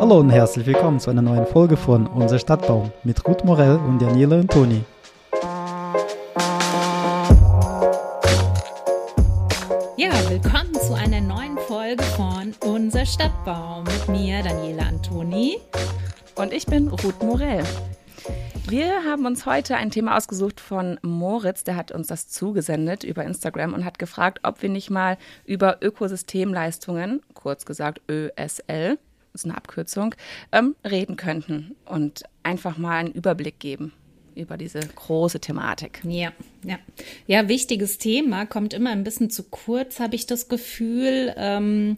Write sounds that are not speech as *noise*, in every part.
Hallo und herzlich willkommen zu einer neuen Folge von Unser Stadtbaum mit Ruth Morell und Daniela und Toni. Ja, willkommen zu einer neuen Folge von Unser Stadtbaum mit mir, Daniela Antoni. Und ich bin Ruth Morell. Wir haben uns heute ein Thema ausgesucht von Moritz, der hat uns das zugesendet über Instagram und hat gefragt, ob wir nicht mal über Ökosystemleistungen, kurz gesagt ÖSL, ist eine Abkürzung, ähm, reden könnten und einfach mal einen Überblick geben über diese große Thematik. Ja, ja. Ja, wichtiges Thema, kommt immer ein bisschen zu kurz, habe ich das Gefühl. Ähm,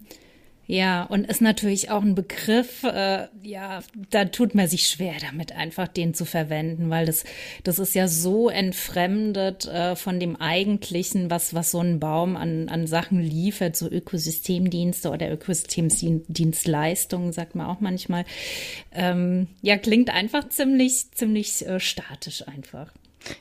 ja, und ist natürlich auch ein Begriff, äh, ja, da tut man sich schwer damit, einfach den zu verwenden, weil das, das ist ja so entfremdet äh, von dem Eigentlichen, was, was so ein Baum an, an Sachen liefert, so Ökosystemdienste oder Ökosystemdienstleistungen, sagt man auch manchmal. Ähm, ja, klingt einfach ziemlich, ziemlich äh, statisch einfach.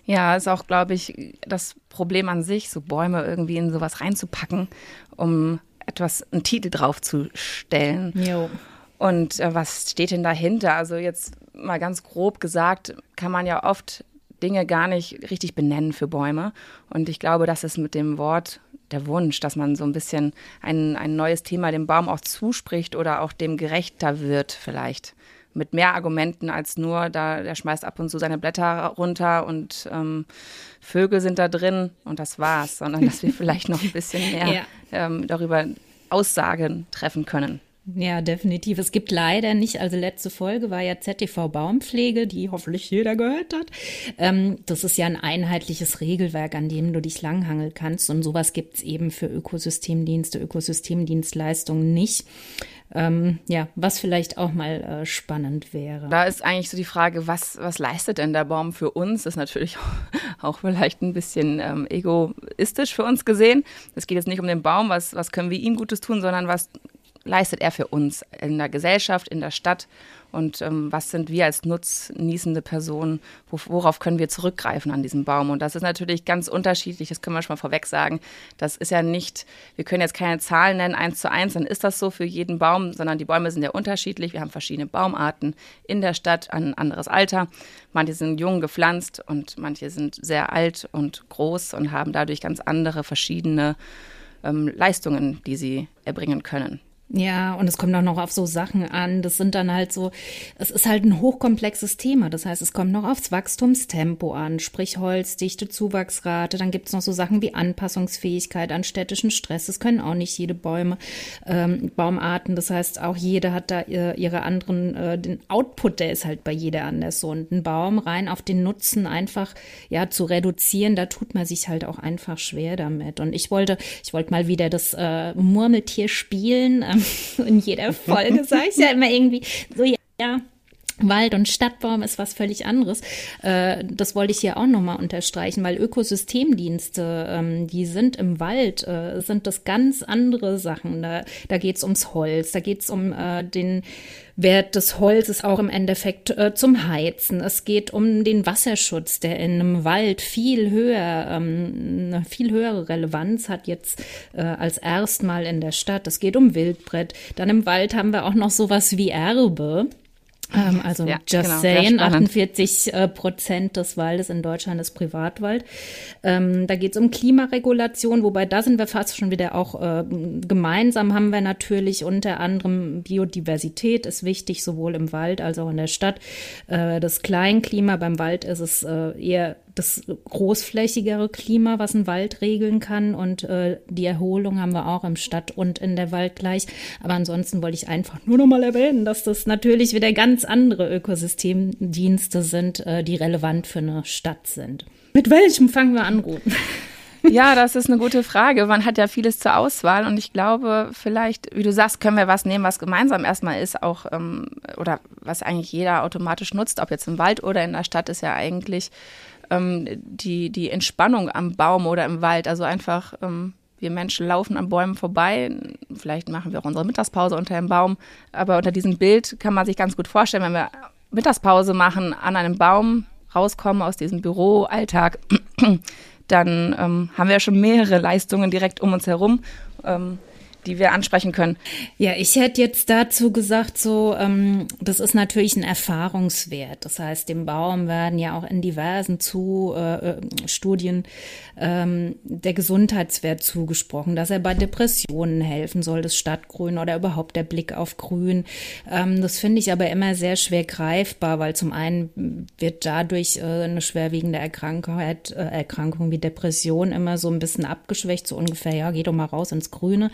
Ja, ist auch, glaube ich, das Problem an sich, so Bäume irgendwie in sowas reinzupacken, um etwas, einen Titel draufzustellen. Jo. Und äh, was steht denn dahinter? Also jetzt mal ganz grob gesagt, kann man ja oft Dinge gar nicht richtig benennen für Bäume. Und ich glaube, das ist mit dem Wort der Wunsch, dass man so ein bisschen ein, ein neues Thema dem Baum auch zuspricht oder auch dem gerechter wird vielleicht mit mehr Argumenten als nur, da der schmeißt ab und zu seine Blätter runter und ähm, Vögel sind da drin und das war's, sondern dass wir *laughs* vielleicht noch ein bisschen mehr ja. ähm, darüber Aussagen treffen können. Ja, definitiv. Es gibt leider nicht, also letzte Folge war ja ZTV Baumpflege, die hoffentlich jeder gehört hat. Ähm, das ist ja ein einheitliches Regelwerk, an dem du dich langhangeln kannst. Und sowas gibt's eben für Ökosystemdienste, Ökosystemdienstleistungen nicht. Ähm, ja, was vielleicht auch mal äh, spannend wäre. Da ist eigentlich so die Frage, was, was leistet denn der Baum für uns? Das ist natürlich *laughs* auch vielleicht ein bisschen ähm, egoistisch für uns gesehen. Es geht jetzt nicht um den Baum, was, was können wir ihm Gutes tun, sondern was leistet er für uns in der Gesellschaft, in der Stadt und ähm, was sind wir als nutznießende Personen, worauf können wir zurückgreifen an diesem Baum? Und das ist natürlich ganz unterschiedlich, das können wir schon mal vorweg sagen. Das ist ja nicht, wir können jetzt keine Zahlen nennen, eins zu eins, dann ist das so für jeden Baum, sondern die Bäume sind ja unterschiedlich. Wir haben verschiedene Baumarten in der Stadt, ein anderes Alter. Manche sind jung gepflanzt und manche sind sehr alt und groß und haben dadurch ganz andere verschiedene ähm, Leistungen, die sie erbringen können. Ja, und es kommt auch noch auf so Sachen an. Das sind dann halt so, es ist halt ein hochkomplexes Thema. Das heißt, es kommt noch aufs Wachstumstempo an, sprich Holzdichte, Zuwachsrate. Dann gibt's noch so Sachen wie Anpassungsfähigkeit an städtischen Stress. Das können auch nicht jede Bäume, ähm, Baumarten. Das heißt, auch jede hat da ihre, ihre anderen, äh, den Output, der ist halt bei jeder anders so. Und ein Baum rein auf den Nutzen einfach, ja, zu reduzieren, da tut man sich halt auch einfach schwer damit. Und ich wollte, ich wollte mal wieder das äh, Murmeltier spielen. *laughs* In jeder Folge sage ich ja immer irgendwie so, ja. Wald- und Stadtbaum ist was völlig anderes. Äh, das wollte ich hier auch nochmal unterstreichen, weil Ökosystemdienste, ähm, die sind im Wald, äh, sind das ganz andere Sachen. Da, da geht es ums Holz, da geht es um äh, den Wert des Holzes auch im Endeffekt äh, zum Heizen. Es geht um den Wasserschutz, der in einem Wald viel höher, ähm, eine viel höhere Relevanz hat jetzt äh, als erstmal in der Stadt. Es geht um Wildbrett. Dann im Wald haben wir auch noch sowas wie Erbe. Ähm, also ja, just genau, saying, 48 äh, Prozent des Waldes in Deutschland ist Privatwald. Ähm, da geht es um Klimaregulation, wobei da sind wir fast schon wieder auch äh, gemeinsam haben wir natürlich unter anderem Biodiversität ist wichtig, sowohl im Wald als auch in der Stadt. Äh, das Kleinklima beim Wald ist es äh, eher das großflächigere Klima, was ein Wald regeln kann. Und äh, die Erholung haben wir auch im Stadt- und in der Wald gleich. Aber ansonsten wollte ich einfach nur noch mal erwähnen, dass das natürlich wieder ganz andere Ökosystemdienste sind, äh, die relevant für eine Stadt sind. Mit welchem fangen wir an, Ruth? *laughs* Ja, das ist eine gute Frage. Man hat ja vieles zur Auswahl und ich glaube, vielleicht, wie du sagst, können wir was nehmen, was gemeinsam erstmal ist, auch ähm, oder was eigentlich jeder automatisch nutzt, ob jetzt im Wald oder in der Stadt, ist ja eigentlich ähm, die, die Entspannung am Baum oder im Wald. Also einfach, ähm, wir Menschen laufen an Bäumen vorbei. Vielleicht machen wir auch unsere Mittagspause unter einem Baum. Aber unter diesem Bild kann man sich ganz gut vorstellen, wenn wir Mittagspause machen, an einem Baum rauskommen aus diesem Büroalltag, *clears throat* dann ähm, haben wir schon mehrere Leistungen direkt um uns herum. Ähm, die wir ansprechen können. Ja, ich hätte jetzt dazu gesagt, so, ähm, das ist natürlich ein Erfahrungswert. Das heißt, dem Baum werden ja auch in diversen zu, äh, äh Studien ähm, der Gesundheitswert zugesprochen, dass er bei Depressionen helfen soll, das Stadtgrün oder überhaupt der Blick auf Grün. Ähm, das finde ich aber immer sehr schwer greifbar, weil zum einen wird dadurch äh, eine schwerwiegende Erkrankung, äh, Erkrankung wie Depression immer so ein bisschen abgeschwächt, so ungefähr, ja, geh doch mal raus ins Grüne.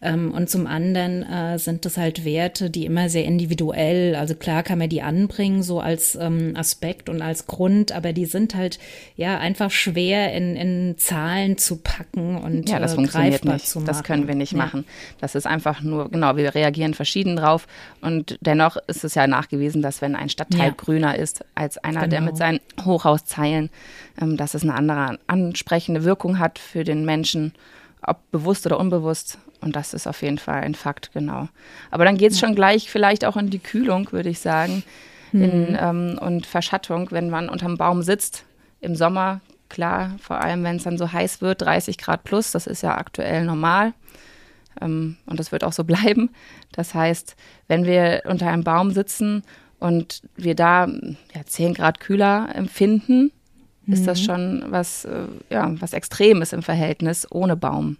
Ähm, und zum anderen äh, sind das halt Werte, die immer sehr individuell, also klar kann man die anbringen, so als ähm, Aspekt und als Grund, aber die sind halt ja einfach schwer in, in Zahlen zu packen und ja, das äh, funktioniert nicht. zu machen. Das können wir nicht Ja. machen. Das ist einfach nur, genau, wir reagieren verschieden drauf und dennoch ist es ja nachgewiesen, dass wenn ein Stadtteil Ja. grüner ist als einer, der Genau. mit seinen Hochhauszeilen, ähm, dass es eine andere ansprechende Wirkung hat für den Menschen, ob bewusst oder unbewusst. Und das ist auf jeden Fall ein Fakt, genau. Aber dann geht es schon gleich vielleicht auch in die Kühlung, würde ich sagen, in, ähm, und Verschattung, wenn man unterm Baum sitzt im Sommer. Klar, vor allem wenn es dann so heiß wird, 30 Grad plus, das ist ja aktuell normal. Ähm, und das wird auch so *laughs* bleiben. Das heißt, wenn wir unter einem Baum sitzen und wir da ja, 10 Grad kühler empfinden, ist das schon was, äh, ja, was Extremes im Verhältnis ohne Baum.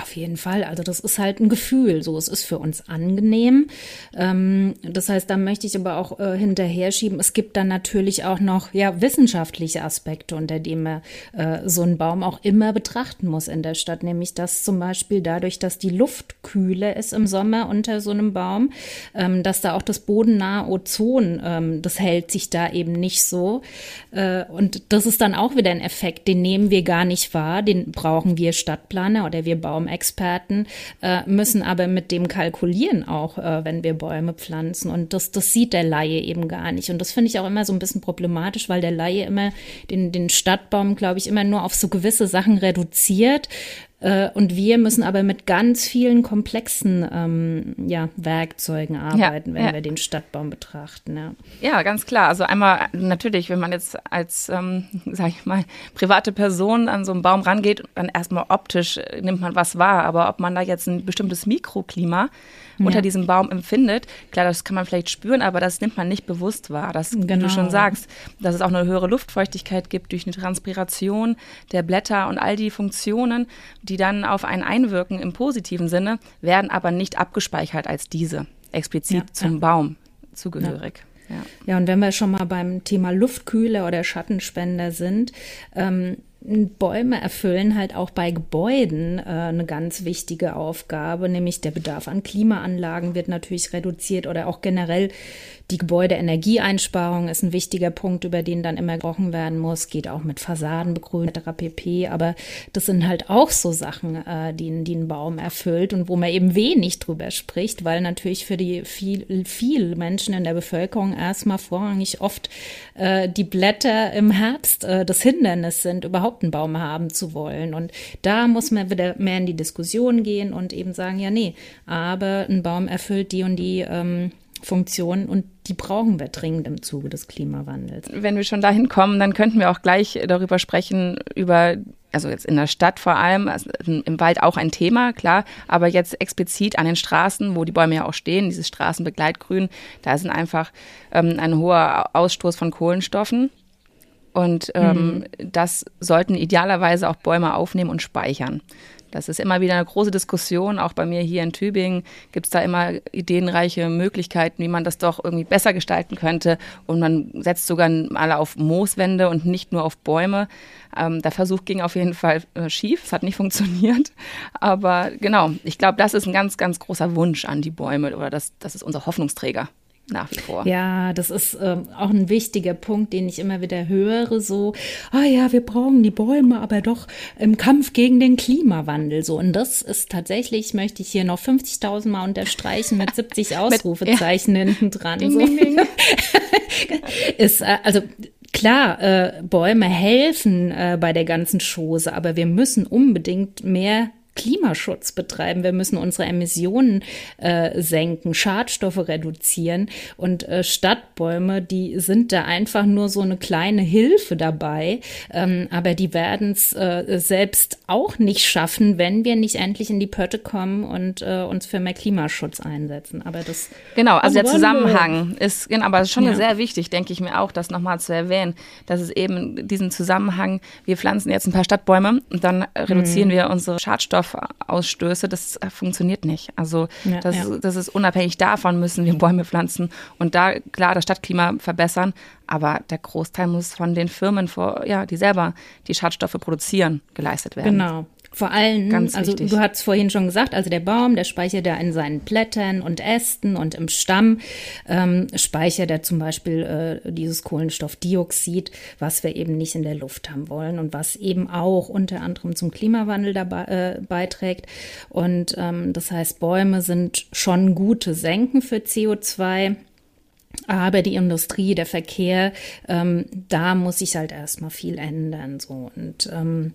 Auf jeden Fall. Also das ist halt ein Gefühl. So, es ist für uns angenehm. Ähm, das heißt, da möchte ich aber auch äh, hinterher schieben. Es gibt dann natürlich auch noch ja wissenschaftliche Aspekte, unter denen man äh, so einen Baum auch immer betrachten muss in der Stadt. Nämlich, dass zum Beispiel dadurch, dass die Luft kühler ist im Sommer unter so einem Baum, ähm, dass da auch das bodennahe Ozon, ähm, das hält sich da eben nicht so. Äh, und das ist dann auch wieder ein Effekt, den nehmen wir gar nicht wahr. Den brauchen wir Stadtplaner oder wir Baumexperten, äh, müssen aber mit dem kalkulieren auch, äh, wenn wir Bäume pflanzen. Und das, das sieht der Laie eben gar nicht. Und das finde ich auch immer so ein bisschen problematisch, weil der Laie immer den, den Stadtbaum, glaube ich, immer nur auf so gewisse Sachen reduziert. Äh, Und wir müssen aber mit ganz vielen komplexen ähm, ja, Werkzeugen arbeiten, wenn ja. wir den Stadtbaum betrachten. Ja. Ja, ganz klar. Also einmal natürlich, wenn man jetzt als, ähm, sag ich mal, private Person an so einen Baum rangeht, dann erstmal optisch äh, nimmt man was wahr. Aber ob man da jetzt ein bestimmtes Mikroklima unter diesem Baum empfindet, klar, das kann man vielleicht spüren, aber das nimmt man nicht bewusst wahr. Das, wie Genau. du schon sagst, dass es auch eine höhere Luftfeuchtigkeit gibt durch eine Transpiration der Blätter und all die Funktionen, die dann auf einen einwirken im positiven Sinne, werden aber nicht abgespeichert als diese, explizit Ja, zum ja. Baum zugehörig. Ja. Ja, und wenn wir schon mal beim Thema Luftkühler oder Schattenspender sind, ähm, Bäume erfüllen halt auch bei Gebäuden äh, eine ganz wichtige Aufgabe, nämlich der Bedarf an Klimaanlagen wird natürlich reduziert oder auch generell die Gebäudeenergieeinsparung ist ein wichtiger Punkt, über den dann immer gesprochen werden muss, geht auch mit Fassadenbegrünung etc. pp. Aber das sind halt auch so Sachen, äh, die, die ein Baum erfüllt und wo man eben wenig drüber spricht, weil natürlich für die viel, viel Menschen in der Bevölkerung erstmal vorrangig oft äh, die Blätter im Herbst äh, das Hindernis sind, überhaupt einen Baum haben zu wollen. Und da muss man wieder mehr in die Diskussion gehen und eben sagen, ja, nee, aber ein Baum erfüllt die und die ähm, Funktionen und die brauchen wir dringend im Zuge des Klimawandels. Wenn wir schon dahin kommen, dann könnten wir auch gleich darüber sprechen, über, also jetzt in der Stadt vor allem, also im Wald auch ein Thema, klar, aber jetzt explizit an den Straßen, wo die Bäume ja auch stehen, dieses Straßenbegleitgrün, da ist einfach ähm, ein hoher Ausstoß von Kohlenstoffen. Und ähm, das sollten idealerweise auch Bäume aufnehmen und speichern. Das ist immer wieder eine große Diskussion. Auch bei mir hier in Tübingen gibt es da immer ideenreiche Möglichkeiten, wie man das doch irgendwie besser gestalten könnte. Und man setzt sogar mal auf Mooswände und nicht nur auf Bäume. Ähm, der Versuch ging auf jeden Fall äh, schief. Es hat nicht *laughs* funktioniert. Aber genau, ich glaube, das ist ein ganz, ganz großer Wunsch an die Bäume oder das, das ist unser Hoffnungsträger nach wie vor. Ja, das ist ähm, auch ein wichtiger Punkt, den ich immer wieder höre. So, ah ja, wir brauchen die Bäume, aber doch im Kampf gegen den Klimawandel. So, und das ist tatsächlich, möchte ich hier noch 50.000 Mal unterstreichen mit 70 *laughs* Ausrufezeichen hinten dran. So. Ding, ding, ding. *laughs* ist äh, also klar, äh, Bäume helfen äh, bei der ganzen Chose, aber wir müssen unbedingt mehr Klimaschutz betreiben. Wir müssen unsere Emissionen äh, senken, Schadstoffe reduzieren. Und äh, Stadtbäume, die sind da einfach nur so eine kleine Hilfe dabei. Ähm, aber die werden es äh, selbst auch nicht schaffen, wenn wir nicht endlich in die Pötte kommen und äh, uns für mehr Klimaschutz einsetzen. Aber das genau, also der Zusammenhang ist, genau, aber ist schon ja. sehr wichtig, denke ich mir auch, das nochmal zu erwähnen, dass es eben diesen Zusammenhang, wir pflanzen jetzt ein paar Stadtbäume und dann reduzieren mhm. wir unsere Schadstoffe Schadstoffausstöße, das äh, funktioniert nicht. Also ja, das, ja. das ist unabhängig davon, müssen wir Bäume pflanzen und da klar das Stadtklima verbessern. Aber der Großteil muss von den Firmen, vor, ja, die selber die Schadstoffe produzieren, geleistet werden. Genau. Vor allem, Ganz also wichtig. du hast vorhin schon gesagt, also der Baum, der speichert da in seinen Blättern und Ästen und im Stamm, ähm, speichert er zum Beispiel äh, dieses Kohlenstoffdioxid, was wir eben nicht in der Luft haben wollen und was eben auch unter anderem zum Klimawandel dabei äh, beiträgt. Und ähm, das heißt, Bäume sind schon gute Senken für CO2. Aber die Industrie, der Verkehr, ähm, da muss sich halt erstmal viel ändern. So. Und ähm,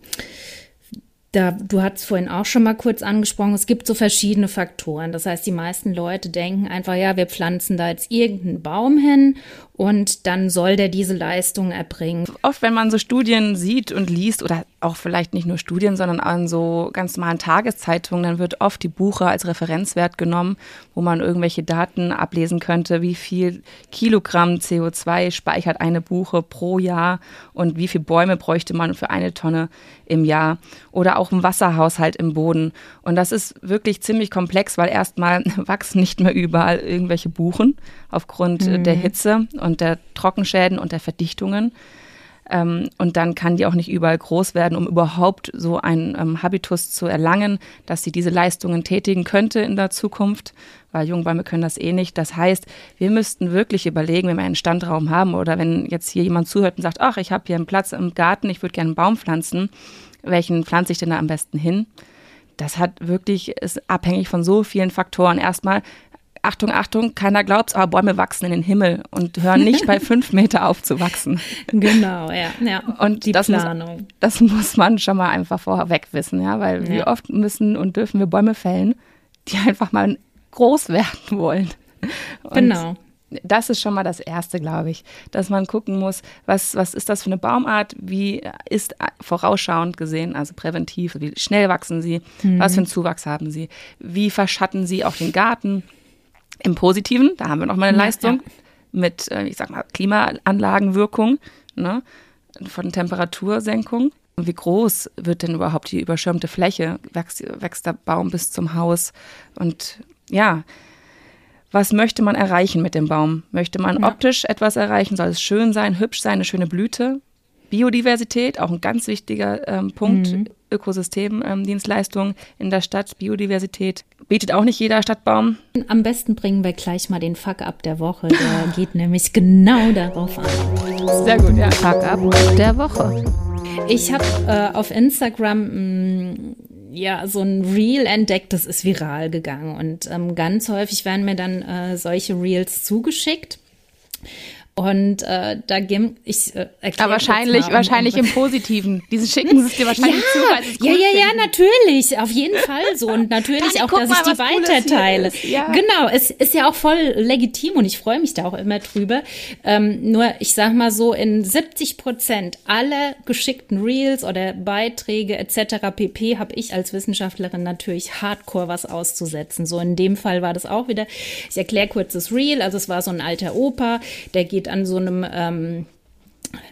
da, du hast vorhin auch schon mal kurz angesprochen, es gibt so verschiedene Faktoren. Das heißt, die meisten Leute denken einfach, ja, wir pflanzen da jetzt irgendeinen Baum hin und dann soll der diese Leistung erbringen. Oft, wenn man so Studien sieht und liest oder auch vielleicht nicht nur Studien, sondern an so ganz normalen Tageszeitungen, dann wird oft die Buche als Referenzwert genommen, wo man irgendwelche Daten ablesen könnte, wie viel Kilogramm CO2 speichert eine Buche pro Jahr und wie viele Bäume bräuchte man für eine Tonne im Jahr oder auch ein Wasserhaushalt im Boden. Und das ist wirklich ziemlich komplex, weil erstmal *laughs* wachsen nicht mehr überall irgendwelche Buchen aufgrund mhm. der Hitze und der Trockenschäden und der Verdichtungen. Ähm, und dann kann die auch nicht überall groß werden, um überhaupt so einen ähm, Habitus zu erlangen, dass sie diese Leistungen tätigen könnte in der Zukunft, weil Jungbäume können das eh nicht. Das heißt, wir müssten wirklich überlegen, wenn wir einen Standraum haben oder wenn jetzt hier jemand zuhört und sagt, ach, ich habe hier einen Platz im Garten, ich würde gerne einen Baum pflanzen, welchen pflanze ich denn da am besten hin? Das hat wirklich, ist abhängig von so vielen Faktoren. Erstmal, Achtung, Achtung, keiner glaubt's, aber Bäume wachsen in den Himmel und hören nicht bei *laughs* fünf Meter auf zu wachsen. Genau, ja. ja. Und die das Planung. Muss, das muss man schon mal einfach vorweg wissen, ja, weil ja. wie oft müssen und dürfen wir Bäume fällen, die einfach mal groß werden wollen. Und genau. Das ist schon mal das Erste, glaube ich, dass man gucken muss, was, was ist das für eine Baumart, wie ist vorausschauend gesehen, also präventiv, wie schnell wachsen sie, mhm. was für einen Zuwachs haben sie, wie verschatten sie auch den Garten, im Positiven, da haben wir nochmal eine ja, Leistung ja. mit, äh, ich sag mal, Klimaanlagenwirkung, ne, von Temperatursenkung. Und wie groß wird denn überhaupt die überschirmte Fläche? Wächst, wächst der Baum bis zum Haus? Und ja, was möchte man erreichen mit dem Baum? Möchte man ja. optisch etwas erreichen? Soll es schön sein, hübsch sein, eine schöne Blüte? Biodiversität, auch ein ganz wichtiger ähm, Punkt. Mhm. Ökosystemdienstleistungen ähm, in der Stadt, Biodiversität. Bietet auch nicht jeder Stadtbaum. Am besten bringen wir gleich mal den Fuck-up der Woche. Der *laughs* geht nämlich genau darauf an. Sehr gut, ja. Fuck-up der Woche. Ich habe äh, auf Instagram mm, ja so ein Reel entdeckt, das ist viral gegangen. Und ähm, ganz häufig werden mir dann äh, solche Reels zugeschickt. Und äh, da geben ich äh, Aber wahrscheinlich, mal, wahrscheinlich im Positiven. Diese schicken es dir wahrscheinlich ja, zu, weil es cool Ja, ja, ja, natürlich, auf jeden Fall so und natürlich Dann auch, dass mal, ich die weiterteile. Ja. Genau, es ist ja auch voll legitim und ich freue mich da auch immer drüber. Ähm, nur ich sag mal so, in 70 Prozent aller geschickten Reels oder Beiträge etc. pp. habe ich als Wissenschaftlerin natürlich Hardcore was auszusetzen. So in dem Fall war das auch wieder. Ich erkläre kurz das Reel. Also es war so ein alter Opa, der geht an so einem ähm,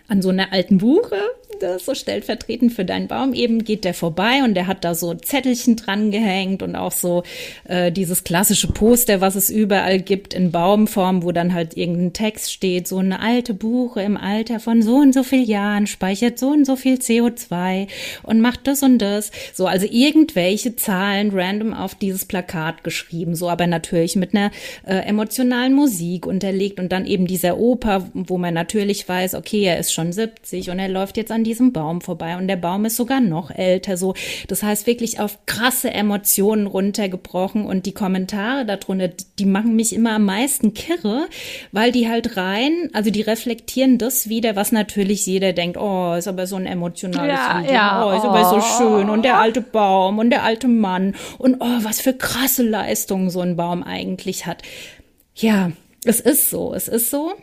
an so einer alten Buche das so stellvertretend für deinen Baum eben geht der vorbei und der hat da so Zettelchen dran gehängt und auch so äh, dieses klassische Poster, was es überall gibt in Baumform, wo dann halt irgendein Text steht, so eine alte Buche im Alter von so und so viel Jahren speichert so und so viel CO2 und macht das und das. So, also irgendwelche Zahlen random auf dieses Plakat geschrieben, so aber natürlich mit einer äh, emotionalen Musik unterlegt und dann eben dieser Oper, wo man natürlich weiß, okay, er ist schon 70 und er läuft jetzt an diesem Baum vorbei und der Baum ist sogar noch älter. So, das heißt wirklich auf krasse Emotionen runtergebrochen und die Kommentare darunter, die machen mich immer am meisten kirre, weil die halt rein, also die reflektieren das wieder, was natürlich jeder denkt, oh, ist aber so ein emotionales Ja, Video, ja, oh, ist aber so oh. schön und der alte Baum und der alte Mann und oh, was für krasse Leistungen so ein Baum eigentlich hat. Ja, es ist so, es ist so.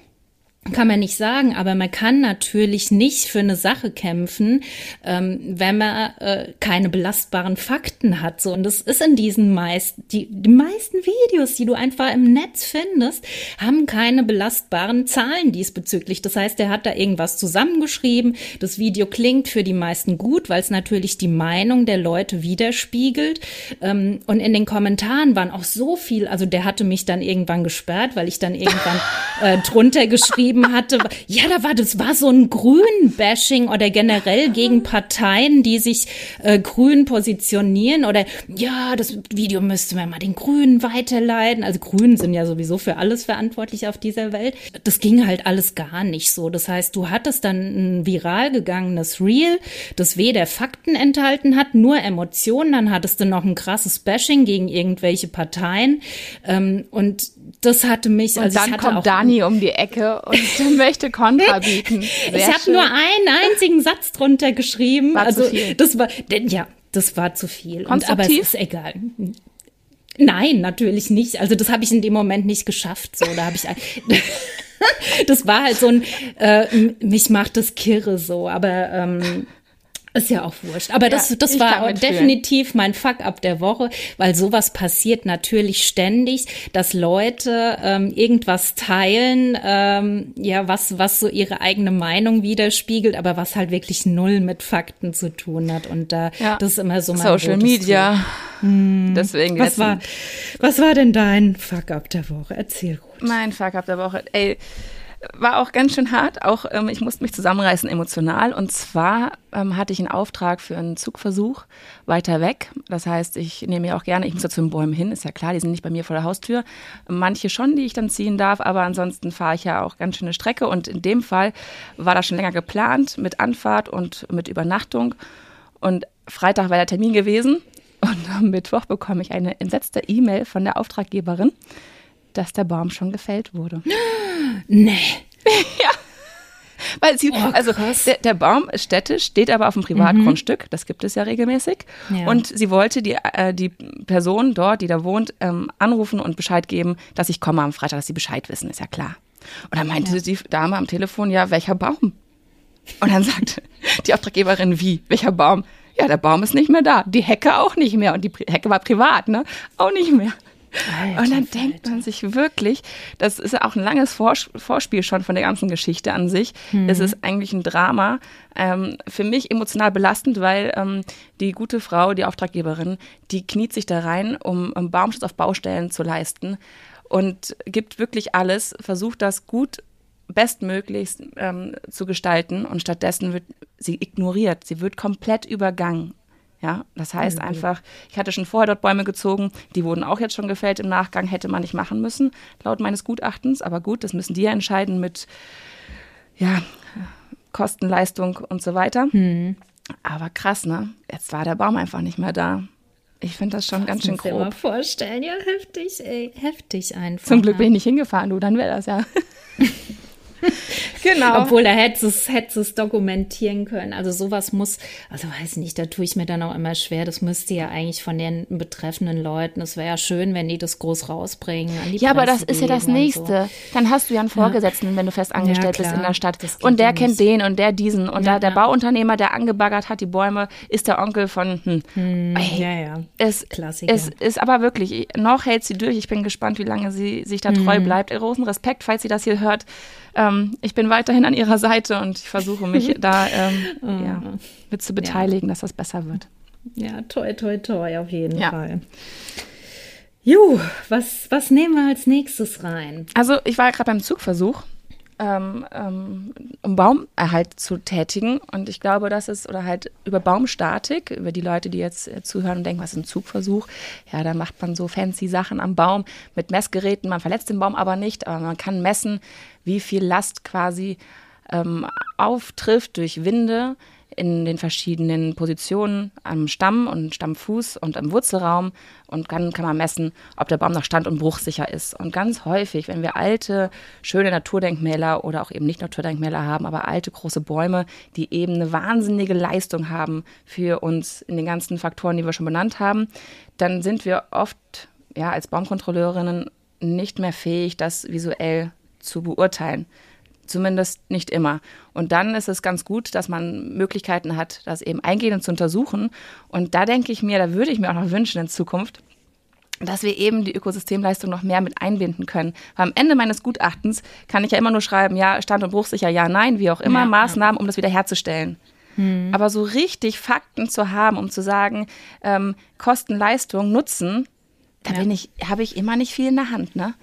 Kann man nicht sagen, aber man kann natürlich nicht für eine Sache kämpfen, ähm, wenn man äh, keine belastbaren Fakten hat. So und das ist in diesen meisten, die, die meisten Videos, die du einfach im Netz findest, haben keine belastbaren Zahlen diesbezüglich. Das heißt, er hat da irgendwas zusammengeschrieben. Das Video klingt für die meisten gut, weil es natürlich die Meinung der Leute widerspiegelt. Ähm, und in den Kommentaren waren auch so viel. Also der hatte mich dann irgendwann gesperrt, weil ich dann irgendwann *laughs* äh, drunter geschrieben hatte, ja, da war das war so ein Grün-Bashing oder generell gegen Parteien, die sich äh, grün positionieren oder ja, das Video müsste man mal den Grünen weiterleiten. Also Grünen sind ja sowieso für alles verantwortlich auf dieser Welt. Das ging halt alles gar nicht so. Das heißt, du hattest dann ein viral gegangenes Reel, das weder Fakten enthalten hat, nur Emotionen. Dann hattest du noch ein krasses Bashing gegen irgendwelche Parteien ähm, und das hatte mich. Und also dann ich hatte kommt Dani um die Ecke und *laughs* möchte Kontra bieten. Sehr ich habe nur einen einzigen Satz drunter geschrieben. War also das war denn ja, das war zu viel. Und, aber es ist egal. Nein, natürlich nicht. Also das habe ich in dem Moment nicht geschafft. So, da habe ich. *laughs* das war halt so ein. Äh, mich macht das kirre so, aber. Ähm, ist ja auch wurscht. Aber das, Ja, das war definitiv mein Fuck-up der Woche, weil sowas passiert natürlich ständig, dass Leute ähm, irgendwas teilen, ähm, ja, was, was so ihre eigene Meinung widerspiegelt, aber was halt wirklich null mit Fakten zu tun hat. Und da, Ja. das ist immer so mein Social Media. Deswegen Tuch. Was war, was war denn dein Fuck-up der Woche? Erzähl gut. Mein Fuck up der Woche. Ey, war auch ganz schön hart. Auch ähm, ich musste mich zusammenreißen emotional. Und zwar ähm, hatte ich einen Auftrag für einen Zugversuch weiter weg. Das heißt, ich nehme ja auch gerne, ich muss ja zu den Bäumen hin, ist ja klar, die sind nicht bei mir vor der Haustür. Manche schon, die ich dann ziehen darf, aber ansonsten fahre ich ja auch ganz schöne Strecke. Und in dem Fall war das schon länger geplant mit Anfahrt und mit Übernachtung. Und Freitag war der Termin gewesen. Und am Mittwoch bekomme ich eine entsetzte E-Mail von der Auftraggeberin, dass der Baum schon gefällt wurde. *gasps* Nee. *laughs* Weil sie, Oh, also der, der Baum ist städtisch, steht aber auf dem Privatgrundstück, das gibt es ja regelmäßig. Ja. Und sie wollte die, äh, die Person dort, die da wohnt, ähm, anrufen und Bescheid geben, dass ich komme am Freitag, dass sie Bescheid wissen, ist ja klar. Und dann meinte die Dame am Telefon, ja, welcher Baum? Und dann *laughs* sagte die Auftraggeberin, wie, welcher Baum? Ja, der Baum ist nicht mehr da, die Hecke auch nicht mehr. Und die Hecke war privat, ne? Auch nicht mehr. Alter Und dann Falter. denkt man sich wirklich, das ist ja auch ein langes Vors Vorspiel schon von der ganzen Geschichte an sich. Es ist eigentlich ein Drama. Ähm, für mich emotional belastend, weil ähm, die gute Frau, die Auftraggeberin, die kniet sich da rein, um, um Baumschutz auf Baustellen zu leisten und gibt wirklich alles, versucht das gut bestmöglichst ähm, zu gestalten und stattdessen wird sie ignoriert. Sie wird komplett übergangen. Ja, das heißt einfach, ich hatte schon vorher dort Bäume gezogen, die wurden auch jetzt schon gefällt im Nachgang, hätte man nicht machen müssen, laut meines Gutachtens. Aber gut, das müssen die ja entscheiden mit ja, Kosten, Leistung und so weiter. Aber krass, ne? Jetzt war der Baum einfach nicht mehr da. Ich finde das schon ganz schön Kannst dir mal grob. vorstellen, ja, heftig, ey, heftig einfach. Zum Glück ne? bin ich nicht hingefahren, du, dann wäre das ja. *laughs* *laughs* genau. Obwohl, da hättest du es es dokumentieren können. Also sowas muss, also weiß nicht, da tue ich mir dann auch immer schwer. Das müsste ja eigentlich von den betreffenden Leuten, es wäre ja schön, wenn die das groß rausbringen. Ja, aber das Presse ist ja das Nächste. Dann hast du ja einen Vorgesetzten, wenn du fest angestellt Ja, bist in der Stadt. Und der ja kennt den und der diesen. Und Ja, da der ja. Bauunternehmer, der angebaggert hat, die Bäume, ist der Onkel von. Hm. So. Ey, Ja, ja. Es, Klassiker. es ist aber wirklich, noch hält sie durch. Ich bin gespannt, wie lange sie sich da treu Mhm. bleibt. Großen Respekt, falls sie das hier hört. Ähm, ich bin weiterhin an ihrer Seite und ich versuche mich *laughs* da ähm, ja, mit zu beteiligen, dass das besser wird. Ja, toi, toi, toi, auf jeden Ja. Fall. Ju, was, was nehmen wir als nächstes rein? Also ich war gerade beim Zugversuch, ähm, ähm, um Baumerhalt zu tätigen. Und ich glaube, das ist, oder halt über Baumstatik, über die Leute, die jetzt äh, zuhören und denken, was ist ein Zugversuch? Ja, da macht man so fancy Sachen am Baum mit Messgeräten. Man verletzt den Baum aber nicht, aber man kann messen, wie viel Last quasi ähm, auftrifft durch Winde, in den verschiedenen Positionen am Stamm und Stammfuß und im Wurzelraum und dann kann man messen, ob der Baum noch stand- und bruchsicher ist. Und ganz häufig, wenn wir alte, schöne Naturdenkmäler oder auch eben nicht Naturdenkmäler haben, aber alte große Bäume, die eben eine wahnsinnige Leistung haben für uns in den ganzen Faktoren, die wir schon benannt haben, dann sind wir oft ja als Baumkontrolleurinnen nicht mehr fähig, das visuell zu beurteilen. Zumindest nicht immer. Und dann ist es ganz gut, dass man Möglichkeiten hat, das eben eingehend zu untersuchen. Und da denke ich mir, da würde ich mir auch noch wünschen in Zukunft, dass wir eben die Ökosystemleistung noch mehr mit einbinden können. Weil am Ende meines Gutachtens kann ich ja immer nur schreiben, ja, Stand- und Bruchsicher, ja, nein, wie auch immer, ja, Maßnahmen, um das wiederherzustellen. Hm. Aber so richtig Fakten zu haben, um zu sagen, ähm, Kosten, Leistung, Nutzen, da ja. bin ich, habe ich immer nicht viel in der Hand, ne?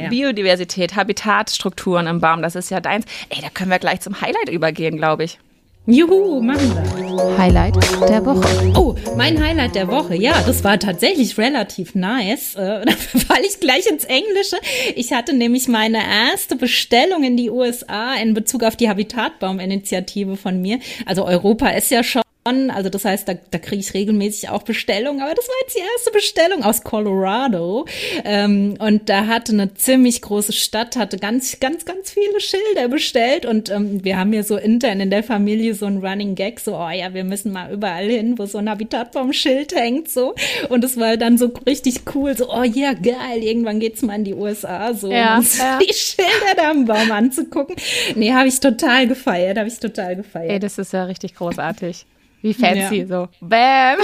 Ja. Biodiversität, Habitatstrukturen im Baum, das ist ja deins. Ey, da können wir gleich zum Highlight übergehen, glaube ich. Juhu, machen wir. Highlight der Woche. Oh, mein Highlight der Woche. Ja, das war tatsächlich relativ nice. Äh, *laughs* da falle ich gleich ins Englische. Ich hatte nämlich meine erste Bestellung in die USA in Bezug auf die Habitatbaum-Initiative von mir. Also Europa ist ja schon also das heißt, da, da kriege ich regelmäßig auch Bestellungen, aber das war jetzt die erste Bestellung aus Colorado. Ähm, und da hatte eine ziemlich große Stadt, hatte ganz, ganz, ganz viele Schilder bestellt. Und ähm, wir haben hier so intern in der Familie so ein Running Gag, so, oh ja, wir müssen mal überall hin, wo so ein Habitatbaum-Schild hängt. so. Und es war dann so richtig cool, so, oh ja, geil, irgendwann geht's mal in die USA, so ja, ja. die Schilder da am Baum anzugucken. Nee, habe ich total gefeiert, habe ich total gefeiert. Ey, das ist ja richtig großartig. Wie fancy, ja. so. Bam!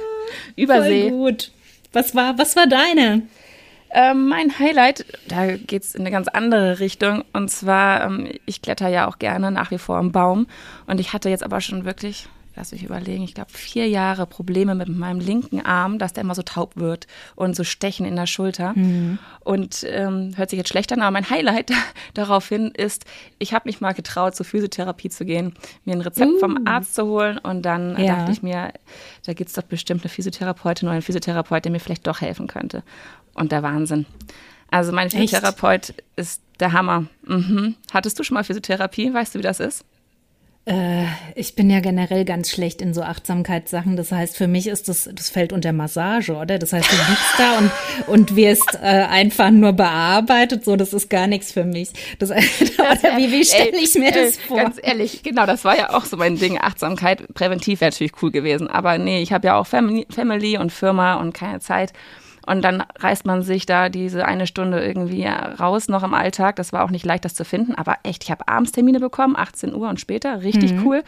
*laughs* Übersee. Voll gut. Was war, was war deine? Ähm, mein Highlight, da geht es in eine ganz andere Richtung. Und zwar, ähm, ich kletter ja auch gerne nach wie vor am Baum. Und ich hatte jetzt aber schon wirklich lass mich überlegen, ich glaube vier Jahre Probleme mit meinem linken Arm, dass der immer so taub wird und so Stechen in der Schulter. Mhm. Und ähm, hört sich jetzt schlecht an, aber mein Highlight *laughs* daraufhin ist, ich habe mich mal getraut, zur Physiotherapie zu gehen, mir ein Rezept uh. vom Arzt zu holen und dann ja. dachte ich mir, da gibt es doch bestimmt eine Physiotherapeutin oder einen Physiotherapeut, der mir vielleicht doch helfen könnte. Und der Wahnsinn. Also mein Physiotherapeut Echt? ist der Hammer. Mhm. Hattest du schon mal Physiotherapie? Weißt du, wie das ist? Äh, ich bin ja generell ganz schlecht in so Achtsamkeitssachen. Das heißt, für mich ist das, das fällt unter Massage, oder? Das heißt, du liegst da und, und wirst äh, einfach nur bearbeitet. So, das ist gar nichts für mich. Das, *laughs* oder wie, wie stelle ich mir das vor? Ganz ehrlich, genau, das war ja auch so mein Ding. Achtsamkeit, präventiv wäre natürlich cool gewesen. Aber nee, ich habe ja auch Family und Firma und keine Zeit. Und dann reißt man sich da diese eine Stunde irgendwie raus noch im Alltag. Das war auch nicht leicht, das zu finden. Aber echt, ich habe Abendstermine bekommen, 18 Uhr und später. Richtig mhm. cool.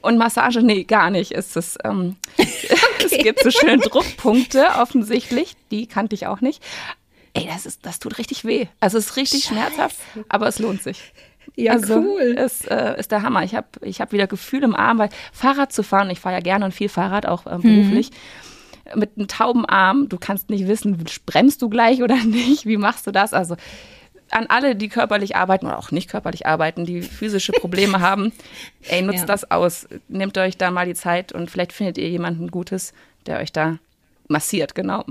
Und Massage, nee, gar nicht. Ist es, ähm, okay. *laughs* *laughs* es gibt so schöne Druckpunkte offensichtlich. Die kannte ich auch nicht. Ey, das, ist, das tut richtig weh. Also es ist richtig Scheiße. schmerzhaft, aber es lohnt sich. Ja, also, cool. Ist, äh, ist der Hammer. Ich habe ich hab wieder Gefühl im Arm, weil Fahrrad zu fahren, ich fahre ja gerne und viel Fahrrad, auch äh, beruflich. Mhm mit einem tauben Arm, du kannst nicht wissen, bremst du gleich oder *laughs* nicht, wie machst du das? Also an alle, die körperlich arbeiten oder auch nicht körperlich arbeiten, die physische Probleme haben, *laughs* ey, nutzt ja. das aus. Nehmt euch da mal die Zeit und vielleicht findet ihr jemanden Gutes, der euch da massiert, genau.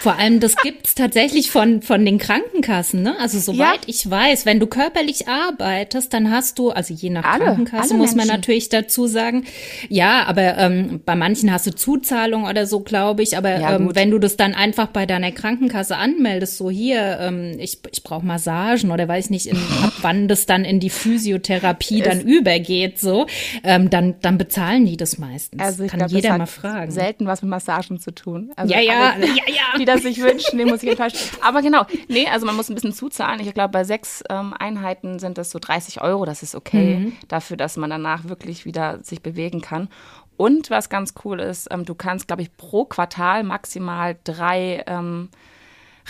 Vor allem, das gibt's tatsächlich von, von den Krankenkassen, ne? Also soweit ja. ich weiß, wenn du körperlich arbeitest, dann hast du, also je nach alle, Krankenkasse alle muss man natürlich dazu sagen, ja, aber ähm, bei manchen hast du Zuzahlung oder so, glaube ich. Aber ja, ähm, wenn du das dann einfach bei deiner Krankenkasse anmeldest, so hier, ähm, ich, ich brauche Massagen oder weiß nicht, in, ab *laughs* wann das dann in die Physiotherapie dann übergeht, so, ähm, dann, dann bezahlen die das meistens. Also ich Kann glaub, jeder mal fragen. Selten was mit Massagen zu tun. Also ja, ja, alle, ja, ja. Das sich wünschen, den muss ich enttäuschen. Aber genau, nee, also man muss ein bisschen zuzahlen. Ich glaube, bei sechs ähm, Einheiten sind das so 30 Euro. Das ist okay mhm. dafür, dass man danach wirklich wieder sich bewegen kann. Und was ganz cool ist, ähm, du kannst, glaube ich, pro Quartal maximal drei ähm,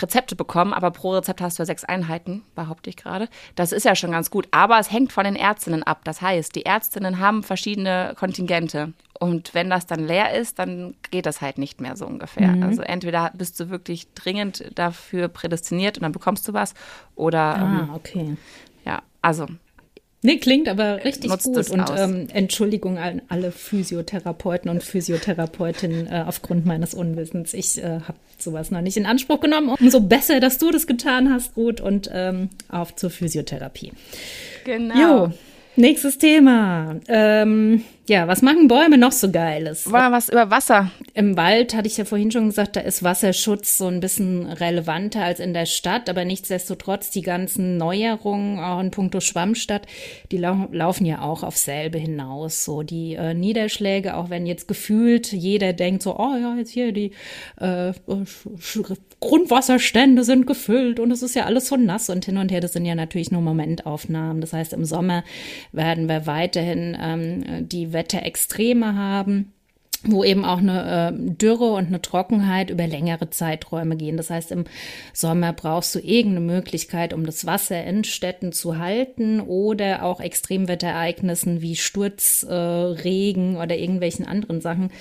Rezepte bekommen, aber pro Rezept hast du ja sechs Einheiten, behaupte ich gerade. Das ist ja schon ganz gut. Aber es hängt von den Ärztinnen ab. Das heißt, die Ärztinnen haben verschiedene Kontingente. Und wenn das dann leer ist, dann geht das halt nicht mehr so ungefähr. Mhm. Also entweder bist du wirklich dringend dafür prädestiniert und dann bekommst du was. Oder ah, ähm, okay. Ja, also Nee, klingt aber richtig Nutzt gut. Und ähm, Entschuldigung an alle Physiotherapeuten und Physiotherapeutinnen äh, aufgrund meines Unwissens. Ich äh, habe sowas noch nicht in Anspruch genommen. Umso besser, dass du das getan hast, gut. Und ähm, auf zur Physiotherapie. Genau. Jo. Nächstes Thema. Ähm, ja, was machen Bäume noch so Geiles? War was über Wasser. Im Wald hatte ich ja vorhin schon gesagt, da ist Wasserschutz so ein bisschen relevanter als in der Stadt, aber nichtsdestotrotz die ganzen Neuerungen, auch in puncto Schwammstadt, die lau laufen ja auch auf selbe hinaus. So die äh, Niederschläge, auch wenn jetzt gefühlt jeder denkt so, oh ja, jetzt hier die äh, Grundwasserstände sind gefüllt und es ist ja alles so nass und hin und her. Das sind ja natürlich nur Momentaufnahmen. Das heißt, im Sommer werden wir weiterhin ähm, die Wetterextreme haben wo eben auch eine äh, Dürre und eine Trockenheit über längere Zeiträume gehen. Das heißt, im Sommer brauchst du irgendeine Möglichkeit, um das Wasser in Städten zu halten oder auch Extremwetterereignissen wie Sturzregen äh, oder irgendwelchen anderen Sachen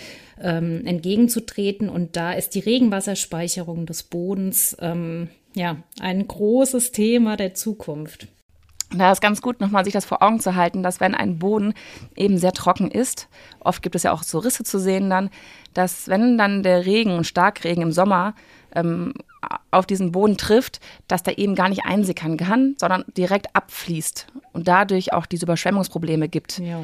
ähm, entgegenzutreten. Und da ist die Regenwasserspeicherung des Bodens ähm, ja ein großes Thema der Zukunft. Da ist ganz gut, nochmal sich das vor Augen zu halten, dass wenn ein Boden eben sehr trocken ist, oft gibt es ja auch so Risse zu sehen dann, dass wenn dann der Regen und Starkregen im Sommer ähm, auf diesen Boden trifft, dass der eben gar nicht einsickern kann, sondern direkt abfließt und dadurch auch diese Überschwemmungsprobleme gibt. Ja.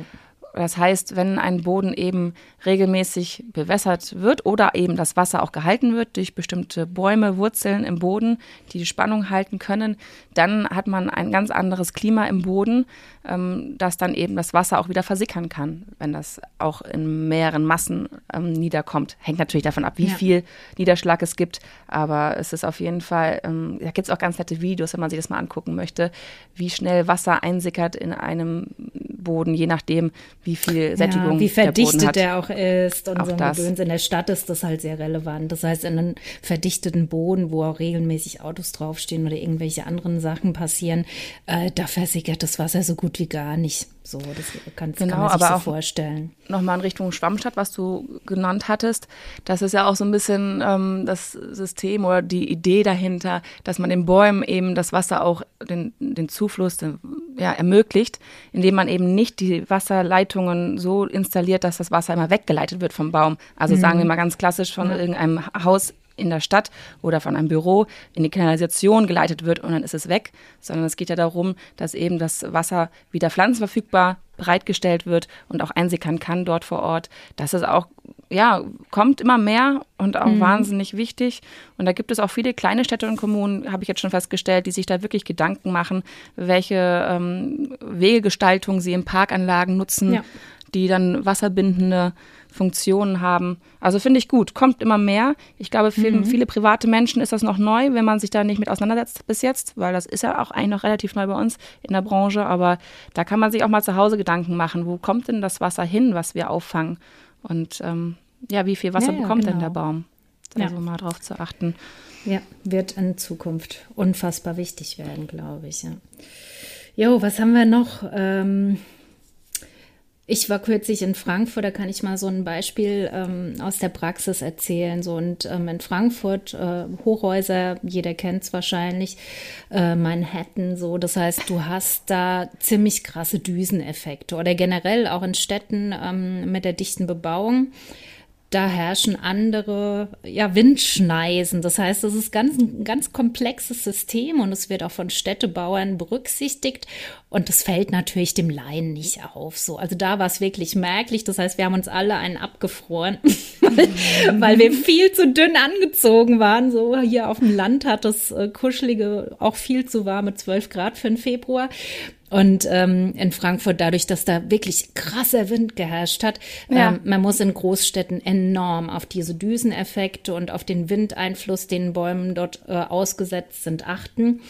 Das heißt, wenn ein Boden eben regelmäßig bewässert wird oder eben das Wasser auch gehalten wird durch bestimmte Bäume, Wurzeln im Boden, die die Spannung halten können, dann hat man ein ganz anderes Klima im Boden, ähm, dass dann eben das Wasser auch wieder versickern kann, wenn das auch in mehreren Massen ähm, niederkommt. Hängt natürlich davon ab, wie ja. viel Niederschlag es gibt, aber es ist auf jeden Fall, ähm, da gibt es auch ganz nette Videos, wenn man sich das mal angucken möchte, wie schnell Wasser einsickert in einem Boden, je nachdem, wie viel Sättigung ja, wie verdichtet der, auch ist und auch so das. In der Stadt ist das halt sehr relevant. Das heißt, in einem verdichteten Boden, wo auch regelmäßig Autos draufstehen oder irgendwelche anderen Sachen passieren, äh, da versickert das Wasser so gut wie gar nicht. So, das kannst, genau, kann man sich aber so vorstellen. Nochmal in Richtung Schwammstadt, was du genannt hattest. Das ist ja auch so ein bisschen ähm, das System oder die Idee dahinter, dass man den Bäumen eben das Wasser auch, den, den Zufluss den, ja, ermöglicht, indem man eben nicht die Wasserleitungen so installiert, dass das Wasser immer weggeleitet wird vom Baum. Also mhm. sagen wir mal ganz klassisch von ja. irgendeinem Haus in der Stadt oder von einem Büro in die Kanalisation geleitet wird und dann ist es weg, sondern es geht ja darum, dass eben das Wasser wieder pflanzenverfügbar bereitgestellt wird und auch einsickern kann dort vor Ort. Das ist auch, ja, kommt immer mehr und auch mhm. wahnsinnig wichtig. Und da gibt es auch viele kleine Städte und Kommunen, habe ich jetzt schon festgestellt, die sich da wirklich Gedanken machen, welche ähm, Wegegestaltung sie in Parkanlagen nutzen, ja. die dann wasserbindende Funktionen haben. Also finde ich gut, kommt immer mehr. Ich glaube, für mhm. viele private Menschen ist das noch neu, wenn man sich da nicht mit auseinandersetzt bis jetzt, weil das ist ja auch eigentlich noch relativ neu bei uns in der Branche. Aber da kann man sich auch mal zu Hause Gedanken machen, wo kommt denn das Wasser hin, was wir auffangen? Und ähm, ja, wie viel Wasser ja, ja, bekommt genau. denn der Baum? Also ja. mal drauf zu achten. Ja, wird in Zukunft unfassbar wichtig werden, glaube ich. Ja. Jo, was haben wir noch? Ähm, ich war kürzlich in Frankfurt, da kann ich mal so ein Beispiel ähm, aus der Praxis erzählen. So und ähm, in Frankfurt äh, Hochhäuser, jeder kennt es wahrscheinlich, äh, Manhattan. So, das heißt, du hast da ziemlich krasse Düseneffekte oder generell auch in Städten ähm, mit der dichten Bebauung da herrschen andere ja, Windschneisen. Das heißt, das ist ganz, ein ganz komplexes System und es wird auch von Städtebauern berücksichtigt. Und das fällt natürlich dem Laien nicht auf. So, also da war es wirklich merklich. Das heißt, wir haben uns alle einen abgefroren, *laughs* weil, weil wir viel zu dünn angezogen waren. So hier auf dem Land hat das äh, Kuschelige auch viel zu warme 12 Grad für den Februar. Und ähm, in Frankfurt, dadurch, dass da wirklich krasser Wind geherrscht hat, ja. ähm, man muss in Großstädten enorm auf diese Düseneffekte und auf den Windeinfluss, den Bäumen dort äh, ausgesetzt sind, achten.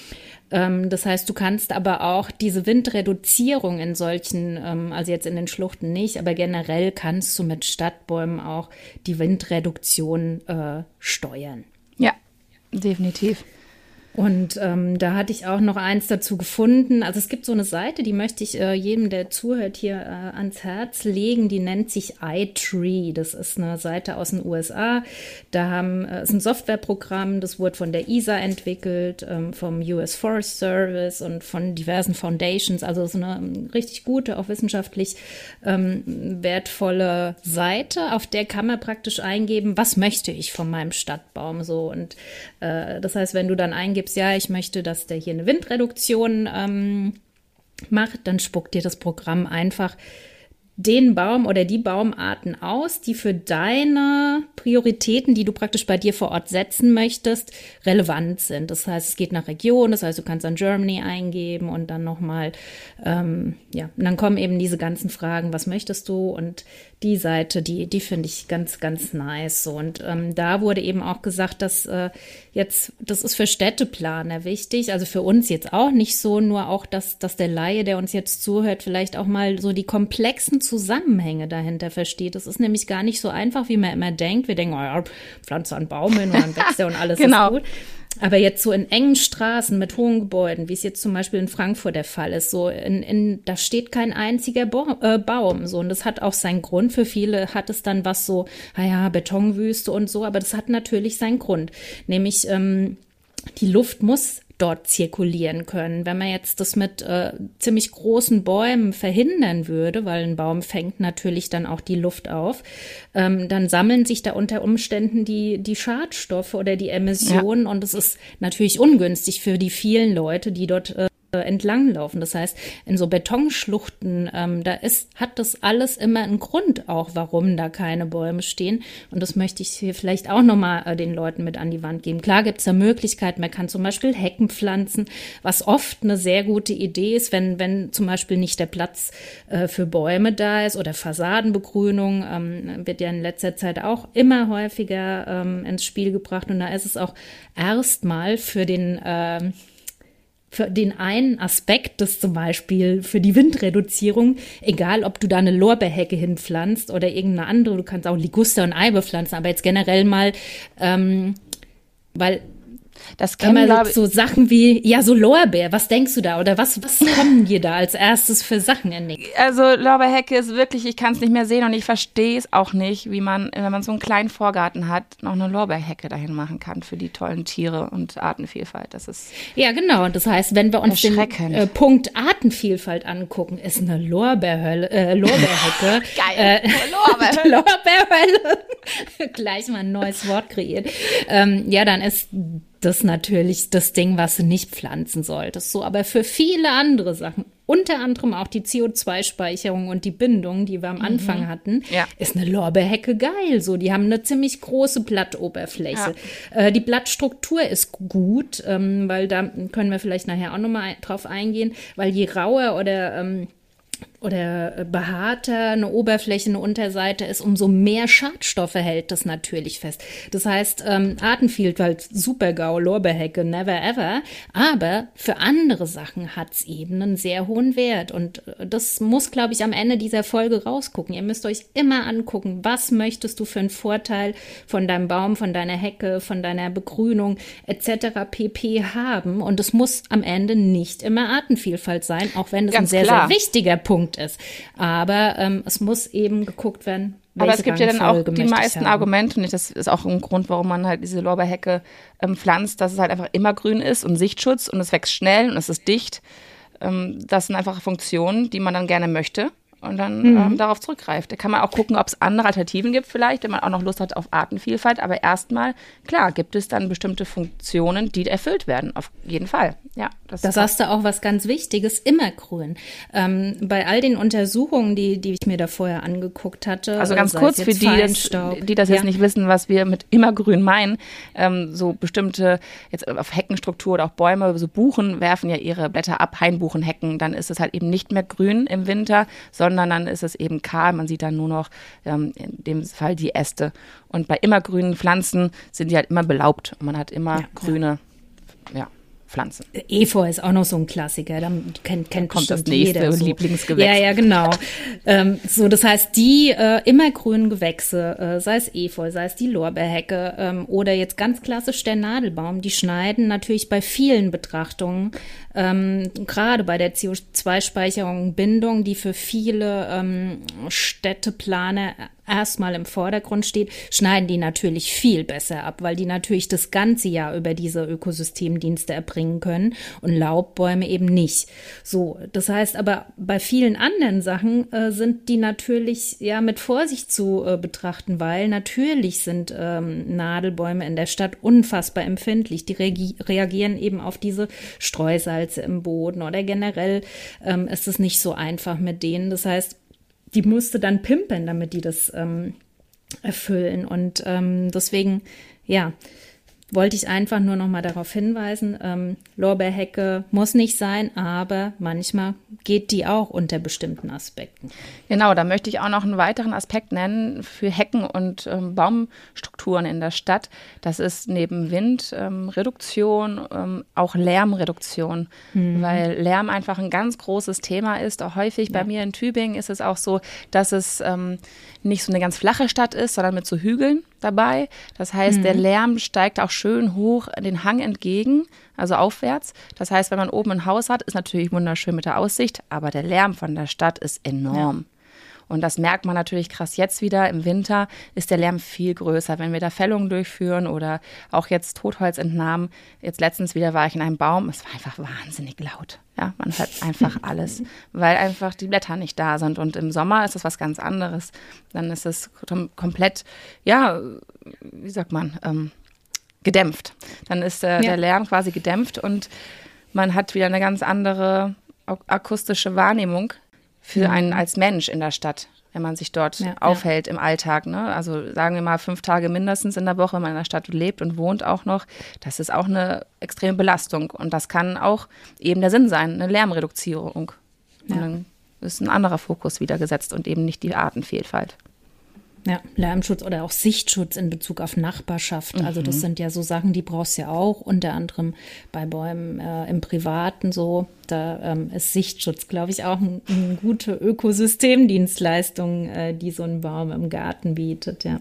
Ähm, das heißt, du kannst aber auch diese Windreduzierung in solchen, ähm, also jetzt in den Schluchten nicht, aber generell kannst du mit Stadtbäumen auch die Windreduktion äh, steuern. Ja, definitiv. Und ähm, da hatte ich auch noch eins dazu gefunden. Also es gibt so eine Seite, die möchte ich äh, jedem, der zuhört, hier äh, ans Herz legen. Die nennt sich iTree. Das ist eine Seite aus den USA. Da haben äh, ist ein Softwareprogramm, das wurde von der ESA entwickelt, ähm, vom US Forest Service und von diversen Foundations. Also so eine ähm, richtig gute, auch wissenschaftlich ähm, wertvolle Seite, auf der kann man praktisch eingeben, was möchte ich von meinem Stadtbaum so. Und äh, das heißt, wenn du dann eingibst, ja, ich möchte, dass der hier eine Windreduktion ähm, macht, dann spuckt dir das Programm einfach den Baum oder die Baumarten aus, die für deine Prioritäten, die du praktisch bei dir vor Ort setzen möchtest, relevant sind. Das heißt, es geht nach Region, das heißt, du kannst dann Germany eingeben und dann nochmal, ähm, ja, und dann kommen eben diese ganzen Fragen, was möchtest du? Und die Seite, die, die finde ich ganz, ganz nice. Und ähm, da wurde eben auch gesagt, dass äh, jetzt, das ist für Städteplaner wichtig, also für uns jetzt auch nicht so, nur auch, dass, dass der Laie, der uns jetzt zuhört, vielleicht auch mal so die komplexen Zusammenhänge dahinter versteht. Das ist nämlich gar nicht so einfach, wie man immer denkt. Wir denken, oh ja, pflanze einen Baum hin und dann wächst er und alles *laughs* genau. ist gut. Aber jetzt so in engen Straßen mit hohen Gebäuden, wie es jetzt zum Beispiel in Frankfurt der Fall ist, so in, in da steht kein einziger Bo äh, Baum. So und das hat auch seinen Grund. Für viele hat es dann was so, naja, Betonwüste und so, aber das hat natürlich seinen Grund. Nämlich ähm, die Luft muss dort zirkulieren können. Wenn man jetzt das mit äh, ziemlich großen Bäumen verhindern würde, weil ein Baum fängt natürlich dann auch die Luft auf, ähm, dann sammeln sich da unter Umständen die, die Schadstoffe oder die Emissionen ja. und es ist natürlich ungünstig für die vielen Leute, die dort äh, entlanglaufen. Das heißt, in so Betonschluchten, ähm, da ist, hat das alles immer einen Grund auch, warum da keine Bäume stehen. Und das möchte ich hier vielleicht auch nochmal äh, den Leuten mit an die Wand geben. Klar gibt es da Möglichkeiten, man kann zum Beispiel Hecken pflanzen, was oft eine sehr gute Idee ist, wenn, wenn zum Beispiel nicht der Platz äh, für Bäume da ist oder Fassadenbegrünung, ähm, wird ja in letzter Zeit auch immer häufiger ähm, ins Spiel gebracht. Und da ist es auch erstmal für den äh, für den einen Aspekt des zum Beispiel für die Windreduzierung, egal ob du da eine Lorbeerhecke hinpflanzt oder irgendeine andere, du kannst auch Liguster und Eibe pflanzen, aber jetzt generell mal, ähm, weil das kennen wir so Sachen wie, ja, so Lorbeer, was denkst du da? Oder was, was kommen dir da als erstes für Sachen in den Also Lorbeerhecke ist wirklich, ich kann es nicht mehr sehen und ich verstehe es auch nicht, wie man, wenn man so einen kleinen Vorgarten hat, noch eine Lorbeerhecke dahin machen kann für die tollen Tiere und Artenvielfalt. Das ist Ja, genau. Und das heißt, wenn wir uns den äh, Punkt Artenvielfalt angucken, ist eine Lorbeerhölle, äh, Lorbeerhecke. *laughs* Geil. Äh, Lorbeerhölle. *laughs* Lorbeerhölle. *laughs* Gleich mal ein neues Wort kreiert. Ähm, ja, dann ist das natürlich das Ding, was du nicht pflanzen solltest. So, aber für viele andere Sachen, unter anderem auch die CO2-Speicherung und die Bindung, die wir am Anfang mhm. hatten, ja. ist eine Lorbeerhecke geil. So, die haben eine ziemlich große Blattoberfläche. Ja. Äh, die Blattstruktur ist gut, ähm, weil da können wir vielleicht nachher auch nochmal drauf eingehen, weil je rauer oder ähm, oder behaarter eine Oberfläche, eine Unterseite ist, umso mehr Schadstoffe hält das natürlich fest. Das heißt, ähm, Artenvielfalt, Supergau, Lorbeerhecke, never ever. Aber für andere Sachen hat es eben einen sehr hohen Wert. Und äh, das muss, glaube ich, am Ende dieser Folge rausgucken. Ihr müsst euch immer angucken, was möchtest du für einen Vorteil von deinem Baum, von deiner Hecke, von deiner Begrünung etc. pp haben. Und es muss am Ende nicht immer Artenvielfalt sein, auch wenn es ein sehr, klar. sehr wichtiger Punkt ist. Aber ähm, es muss eben geguckt werden. Aber es gibt ja dann auch die meisten Argumente, und das ist auch ein Grund, warum man halt diese Lorbeerhecke ähm, pflanzt, dass es halt einfach immer grün ist und Sichtschutz und es wächst schnell und es ist dicht. Ähm, das sind einfach Funktionen, die man dann gerne möchte und dann mhm. ähm, darauf zurückgreift. Da kann man auch gucken, ob es andere Alternativen gibt vielleicht, wenn man auch noch Lust hat auf Artenvielfalt. Aber erstmal, klar, gibt es dann bestimmte Funktionen, die erfüllt werden. Auf jeden Fall. Ja, das da sagst du auch was ganz Wichtiges, immer grün. Ähm, bei all den Untersuchungen, die, die ich mir da vorher angeguckt hatte. Also ganz kurz für die, das, die das jetzt ja. nicht wissen, was wir mit immergrün meinen. Ähm, so bestimmte, jetzt auf Heckenstruktur oder auch Bäume, so Buchen werfen ja ihre Blätter ab, Hainbuchenhecken. Dann ist es halt eben nicht mehr grün im Winter, sondern sondern dann ist es eben kahl. Man sieht dann nur noch ähm, in dem Fall die Äste. Und bei immergrünen Pflanzen sind die halt immer belaubt. Und man hat immer ja, grüne, ja. Pflanzen. Efeu ist auch noch so ein Klassiker, dann kennt, kennt kommt das nächste jeder, so. Lieblingsgewächs. Ja, ja, genau. ähm, so, das heißt, die äh, immergrünen Gewächse, äh, sei es Efeu, sei es die Lorbeerhecke ähm, oder jetzt ganz klassisch der Nadelbaum, die schneiden natürlich bei vielen Betrachtungen, ähm, gerade bei der CO2-Speicherung, Bindung, die für viele ähm, Städteplaner erstmal im Vordergrund steht, schneiden die natürlich viel besser ab, weil die natürlich das ganze Jahr über diese Ökosystemdienste erbringen können und Laubbäume eben nicht. So, das heißt aber bei vielen anderen Sachen äh, sind die natürlich ja mit Vorsicht zu äh, betrachten, weil natürlich sind ähm, Nadelbäume in der Stadt unfassbar empfindlich. Die reagieren eben auf diese Streusalze im Boden oder generell ähm, ist es nicht so einfach mit denen. Das heißt, die musste dann pimpen, damit die das ähm, erfüllen. Und ähm, deswegen, ja, wollte ich einfach nur noch mal darauf hinweisen, ähm, Lorbeerhecke muss nicht sein, aber manchmal geht die auch unter bestimmten Aspekten. Genau, da möchte ich auch noch einen weiteren Aspekt nennen für Hecken und ähm, Baumstrukturen in der Stadt. Das ist neben Windreduktion ähm, ähm, auch Lärmreduktion, mhm. weil Lärm einfach ein ganz großes Thema ist. Auch häufig ja. bei mir in Tübingen ist es auch so, dass es ähm, nicht so eine ganz flache Stadt ist, sondern mit so Hügeln dabei. Das heißt, mhm. der Lärm steigt auch schön hoch den Hang entgegen, also aufwärts. Das heißt, wenn man oben ein Haus hat, ist natürlich wunderschön mit der Aussicht, aber der Lärm von der Stadt ist enorm. Ja. Und das merkt man natürlich krass jetzt wieder. Im Winter ist der Lärm viel größer, wenn wir da Fällungen durchführen oder auch jetzt Totholzentnahmen. Jetzt letztens wieder war ich in einem Baum. Es war einfach wahnsinnig laut. Ja, man hört einfach *laughs* alles, weil einfach die Blätter nicht da sind. Und im Sommer ist es was ganz anderes. Dann ist es komplett, ja, wie sagt man, ähm, gedämpft. Dann ist äh, ja. der Lärm quasi gedämpft und man hat wieder eine ganz andere akustische Wahrnehmung für mhm. einen als Mensch in der Stadt, wenn man sich dort ja, aufhält ja. im Alltag. Ne? Also sagen wir mal fünf Tage mindestens in der Woche, wenn man in der Stadt lebt und wohnt auch noch. Das ist auch eine extreme Belastung. Und das kann auch eben der Sinn sein, eine Lärmreduzierung. Ja. Und dann ist ein anderer Fokus wieder gesetzt und eben nicht die Artenvielfalt. Ja, Lärmschutz oder auch Sichtschutz in Bezug auf Nachbarschaft. Mhm. Also das mhm. sind ja so Sachen, die brauchst du ja auch, unter anderem bei Bäumen äh, im Privaten so. Da ähm, ist Sichtschutz, glaube ich, auch eine ein gute Ökosystemdienstleistung, äh, die so ein Baum im Garten bietet, ja.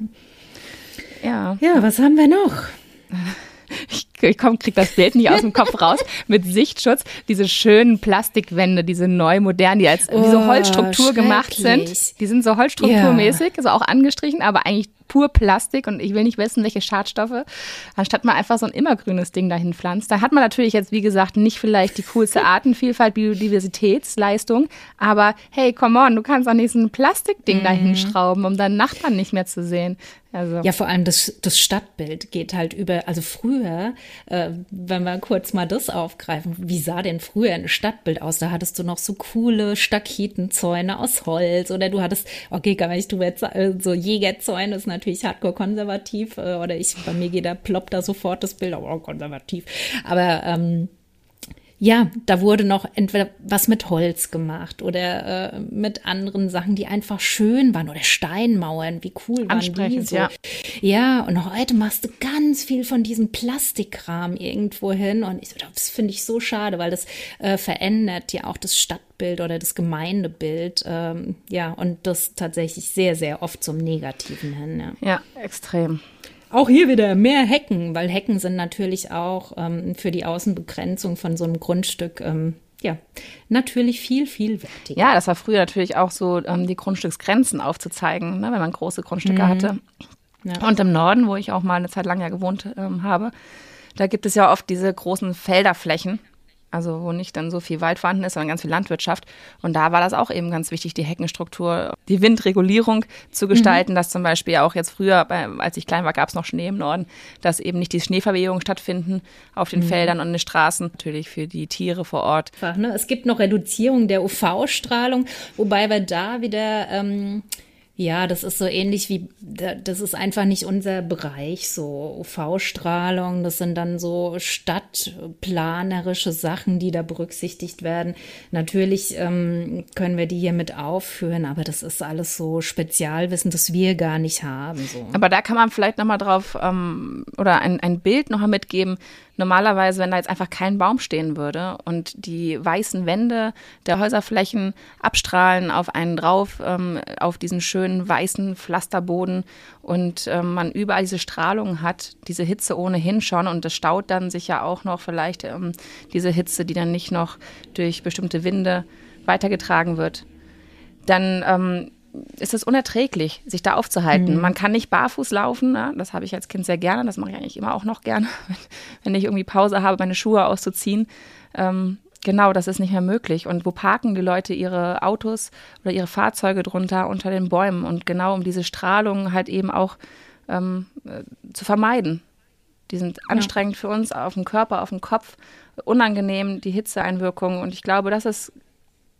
Ja. Ja, was haben wir noch? *laughs* ich, ich komm, krieg das Bild nicht aus dem Kopf raus, mit Sichtschutz, diese schönen Plastikwände, diese neu modernen, die als oh, wie so Holzstruktur gemacht sind. Die sind so Holzstrukturmäßig, ja. so auch angestrichen, aber eigentlich pur Plastik und ich will nicht wissen, welche Schadstoffe, anstatt man einfach so ein immergrünes Ding dahin pflanzt. Da hat man natürlich jetzt, wie gesagt, nicht vielleicht die coolste *laughs* Artenvielfalt, Biodiversitätsleistung, aber hey, come on, du kannst auch nicht so ein Plastikding mhm. dahin schrauben, um deinen Nachbarn nicht mehr zu sehen. Also. Ja, vor allem das, das Stadtbild geht halt über, also früher, äh, wenn wir kurz mal das aufgreifen, wie sah denn früher ein Stadtbild aus? Da hattest du noch so coole Staketenzäune aus Holz oder du hattest, okay, gar nicht, du jetzt äh, so Jägerzäune, ist natürlich hardcore konservativ äh, oder ich, bei mir geht da, ploppt da sofort das Bild, oh, konservativ. Aber ähm, ja, da wurde noch entweder was mit Holz gemacht oder äh, mit anderen Sachen, die einfach schön waren oder Steinmauern, wie cool waren die so. Ja. ja, und heute machst du ganz viel von diesem Plastikkram irgendwo hin und ich, das finde ich so schade, weil das äh, verändert ja auch das Stadtbild oder das Gemeindebild, ähm, ja, und das tatsächlich sehr, sehr oft zum Negativen hin. Ja, ja extrem. Auch hier wieder mehr Hecken, weil Hecken sind natürlich auch ähm, für die Außenbegrenzung von so einem Grundstück ähm, ja, natürlich viel, viel wertiger. Ja, das war früher natürlich auch so, ähm, die Grundstücksgrenzen aufzuzeigen, ne, wenn man große Grundstücke mhm. hatte. Ja. Und im Norden, wo ich auch mal eine Zeit lang ja gewohnt ähm, habe, da gibt es ja oft diese großen Felderflächen, also wo nicht dann so viel Wald vorhanden ist, sondern ganz viel Landwirtschaft. Und da war das auch eben ganz wichtig, die Heckenstruktur, die Windregulierung zu gestalten, mhm. dass zum Beispiel auch jetzt früher, als ich klein war, gab es noch Schnee im Norden, dass eben nicht die Schneeverwehungen stattfinden auf den mhm. Feldern und den Straßen, natürlich für die Tiere vor Ort. Ne? Es gibt noch Reduzierung der UV-Strahlung, wobei wir da wieder ähm, ja, das ist so ähnlich wie, das ist einfach nicht unser Bereich, so UV-Strahlung, das sind dann so stadtplanerische Sachen, die da berücksichtigt werden. Natürlich ähm, können wir die hier mit aufführen, aber das ist alles so Spezialwissen, das wir gar nicht haben. So. Aber da kann man vielleicht nochmal drauf ähm, oder ein, ein Bild nochmal mitgeben, normalerweise, wenn da jetzt einfach kein Baum stehen würde und die weißen Wände der Häuserflächen abstrahlen auf einen drauf, ähm, auf diesen schönen weißen Pflasterboden und ähm, man überall diese Strahlung hat, diese Hitze ohnehin schon und das staut dann sich ja auch noch vielleicht ähm, diese Hitze, die dann nicht noch durch bestimmte Winde weitergetragen wird, dann ähm, ist es unerträglich, sich da aufzuhalten. Mhm. Man kann nicht barfuß laufen, ne? das habe ich als Kind sehr gerne, das mache ich eigentlich immer auch noch gerne, *laughs* wenn ich irgendwie Pause habe, meine Schuhe auszuziehen. Ähm, genau, das ist nicht mehr möglich. Und wo parken die Leute ihre Autos oder ihre Fahrzeuge drunter unter den Bäumen? Und genau um diese Strahlung halt eben auch ähm, äh, zu vermeiden. Die sind anstrengend ja. für uns auf dem Körper, auf dem Kopf, unangenehm, die Hitzeeinwirkungen. Und ich glaube, das ist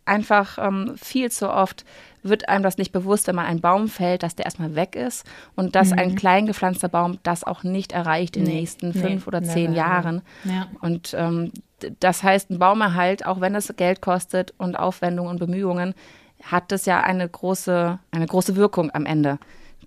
einfach ähm, viel zu oft wird einem das nicht bewusst, wenn man einen Baum fällt, dass der erstmal weg ist und dass mhm. ein klein gepflanzter Baum das auch nicht erreicht in nee, den nächsten fünf nee, oder zehn never. Jahren. Ja. Und ähm, das heißt, ein Baumerhalt, auch wenn es Geld kostet und Aufwendungen und Bemühungen, hat es ja eine große, eine große Wirkung am Ende,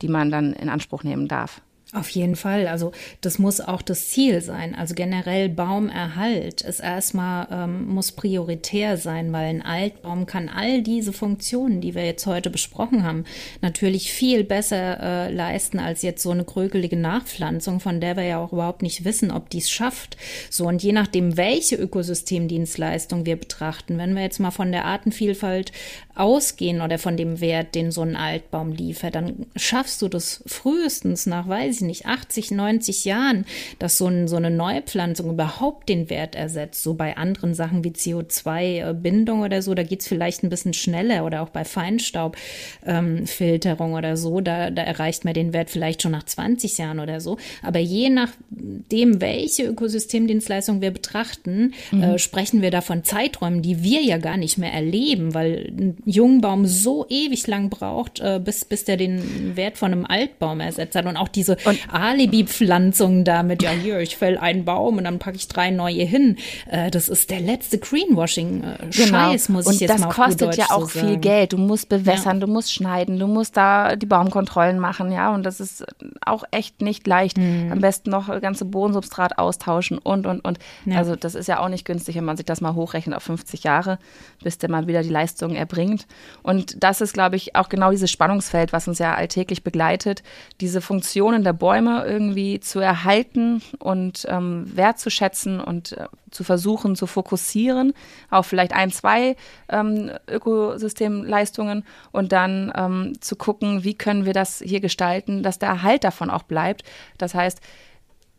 die man dann in Anspruch nehmen darf. Auf jeden Fall. Also das muss auch das Ziel sein. Also generell Baumerhalt ist erstmal, ähm, muss prioritär sein, weil ein Altbaum kann all diese Funktionen, die wir jetzt heute besprochen haben, natürlich viel besser äh, leisten als jetzt so eine krökelige Nachpflanzung, von der wir ja auch überhaupt nicht wissen, ob die es schafft. So und je nachdem, welche Ökosystemdienstleistung wir betrachten, wenn wir jetzt mal von der Artenvielfalt ausgehen oder von dem Wert, den so ein Altbaum liefert, dann schaffst du das frühestens nach, weiß ich nicht, 80, 90 Jahren, dass so, ein, so eine Neupflanzung überhaupt den Wert ersetzt. So bei anderen Sachen wie CO2-Bindung oder so, da geht es vielleicht ein bisschen schneller oder auch bei Feinstaubfilterung ähm, oder so, da, da erreicht man den Wert vielleicht schon nach 20 Jahren oder so. Aber je nachdem, welche Ökosystemdienstleistung wir betrachten, mhm. äh, sprechen wir da von Zeiträumen, die wir ja gar nicht mehr erleben, weil ein Jungbaum so ewig lang braucht, äh, bis, bis der den Wert von einem Altbaum ersetzt hat. Und auch diese Alibi-Pflanzungen damit, ja hier, ich fäll einen Baum und dann packe ich drei neue hin. Äh, das ist der letzte Greenwashing-Scheiß, genau. muss ich jetzt und mal das kostet ja auch so viel Geld. Du musst bewässern, ja. du musst schneiden, du musst da die Baumkontrollen machen, ja. Und das ist auch echt nicht leicht. Mhm. Am besten noch ganze Bodensubstrat austauschen und, und, und. Ja. Also das ist ja auch nicht günstig, wenn man sich das mal hochrechnet auf 50 Jahre, bis der mal wieder die Leistung erbringt. Und das ist, glaube ich, auch genau dieses Spannungsfeld, was uns ja alltäglich begleitet, diese Funktionen der Bäume irgendwie zu erhalten und ähm, wertzuschätzen und äh, zu versuchen zu fokussieren auf vielleicht ein, zwei ähm, Ökosystemleistungen und dann ähm, zu gucken, wie können wir das hier gestalten, dass der Erhalt davon auch bleibt. Das heißt,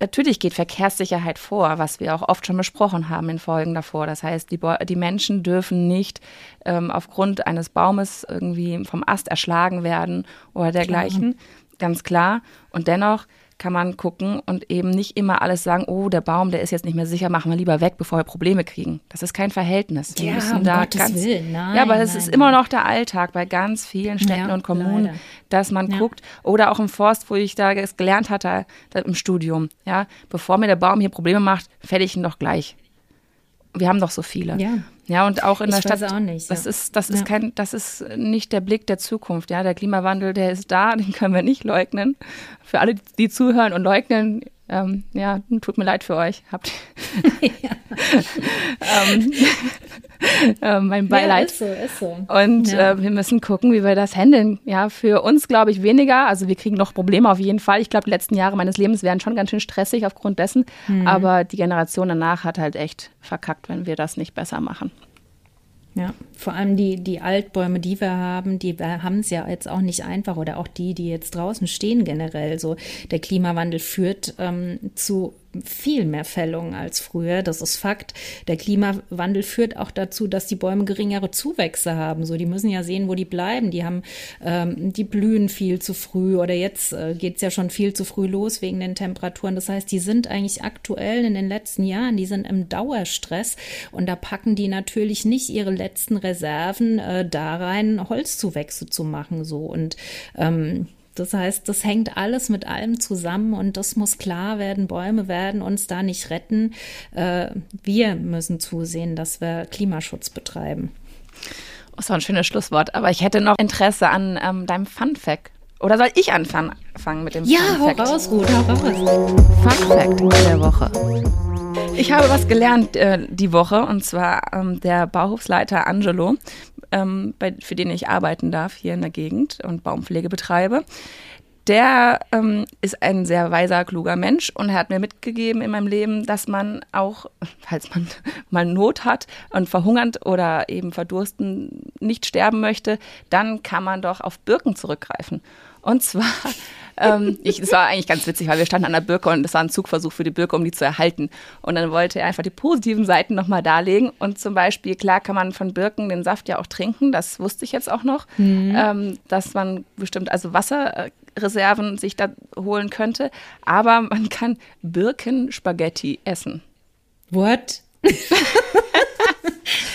Natürlich geht Verkehrssicherheit vor, was wir auch oft schon besprochen haben in Folgen davor. Das heißt, die, die Menschen dürfen nicht ähm, aufgrund eines Baumes irgendwie vom Ast erschlagen werden oder dergleichen. Klar. Ganz klar. Und dennoch kann man gucken und eben nicht immer alles sagen, oh, der Baum, der ist jetzt nicht mehr sicher, machen wir lieber weg, bevor wir Probleme kriegen. Das ist kein Verhältnis. Wir ja, müssen um da Gottes ganz, Willen. Nein, ja, aber es ist nein. immer noch der Alltag bei ganz vielen Städten ja, und Kommunen, leider. dass man ja. guckt oder auch im Forst, wo ich da gelernt hatte im Studium, ja, bevor mir der Baum hier Probleme macht, fäll ich ihn doch gleich. Wir haben doch so viele. Ja. Ja, und auch in ich der Stadt. Auch nicht, das ist, das ist ja. kein, das ist nicht der Blick der Zukunft. Ja, der Klimawandel, der ist da, *laughs* den können wir nicht leugnen. Für alle, die zuhören und leugnen, ähm, ja, tut mir leid für euch. Habt *laughs* ähm, äh, mein Beileid. Ja, ist so, ist so. Und ja. äh, wir müssen gucken, wie wir das handeln. Ja, für uns glaube ich weniger. Also wir kriegen noch Probleme auf jeden Fall. Ich glaube, die letzten Jahre meines Lebens wären schon ganz schön stressig aufgrund dessen. Mhm. Aber die Generation danach hat halt echt verkackt, wenn wir das nicht besser machen. Ja, vor allem die, die Altbäume, die wir haben, die haben es ja jetzt auch nicht einfach oder auch die, die jetzt draußen stehen generell. So der Klimawandel führt ähm, zu viel mehr Fällungen als früher. Das ist Fakt. Der Klimawandel führt auch dazu, dass die Bäume geringere Zuwächse haben. So, die müssen ja sehen, wo die bleiben. Die haben, ähm, die blühen viel zu früh oder jetzt äh, geht's ja schon viel zu früh los wegen den Temperaturen. Das heißt, die sind eigentlich aktuell in den letzten Jahren, die sind im Dauerstress und da packen die natürlich nicht ihre letzten Reserven äh, da rein, Holzzuwächse zu machen. So und ähm, das heißt, das hängt alles mit allem zusammen und das muss klar werden. Bäume werden uns da nicht retten. Äh, wir müssen zusehen, dass wir Klimaschutz betreiben. Das war ein schönes Schlusswort. Aber ich hätte noch Interesse an ähm, deinem Fun Fact. Oder soll ich anfangen mit dem ja, Fun Fact? Ja, hau raus, Ruth, hau raus. Fun Fact der Woche. Ich habe was gelernt äh, die Woche und zwar ähm, der Bauhofsleiter Angelo ähm, bei, für den ich arbeiten darf hier in der Gegend und Baumpflege betreibe, der ähm, ist ein sehr weiser, kluger Mensch und er hat mir mitgegeben in meinem Leben, dass man auch, *laughs* falls man *laughs* mal Not hat und verhungert oder eben verdursten nicht sterben möchte, dann kann man doch auf Birken zurückgreifen. Und zwar, *laughs* ähm, ich, das war eigentlich ganz witzig, weil wir standen an der Birke und das war ein Zugversuch für die Birke, um die zu erhalten. Und dann wollte er einfach die positiven Seiten nochmal darlegen. Und zum Beispiel, klar kann man von Birken den Saft ja auch trinken, das wusste ich jetzt auch noch, mhm. ähm, dass man bestimmt also Wasserreserven sich da holen könnte. Aber man kann Birkenspaghetti essen. What? *laughs*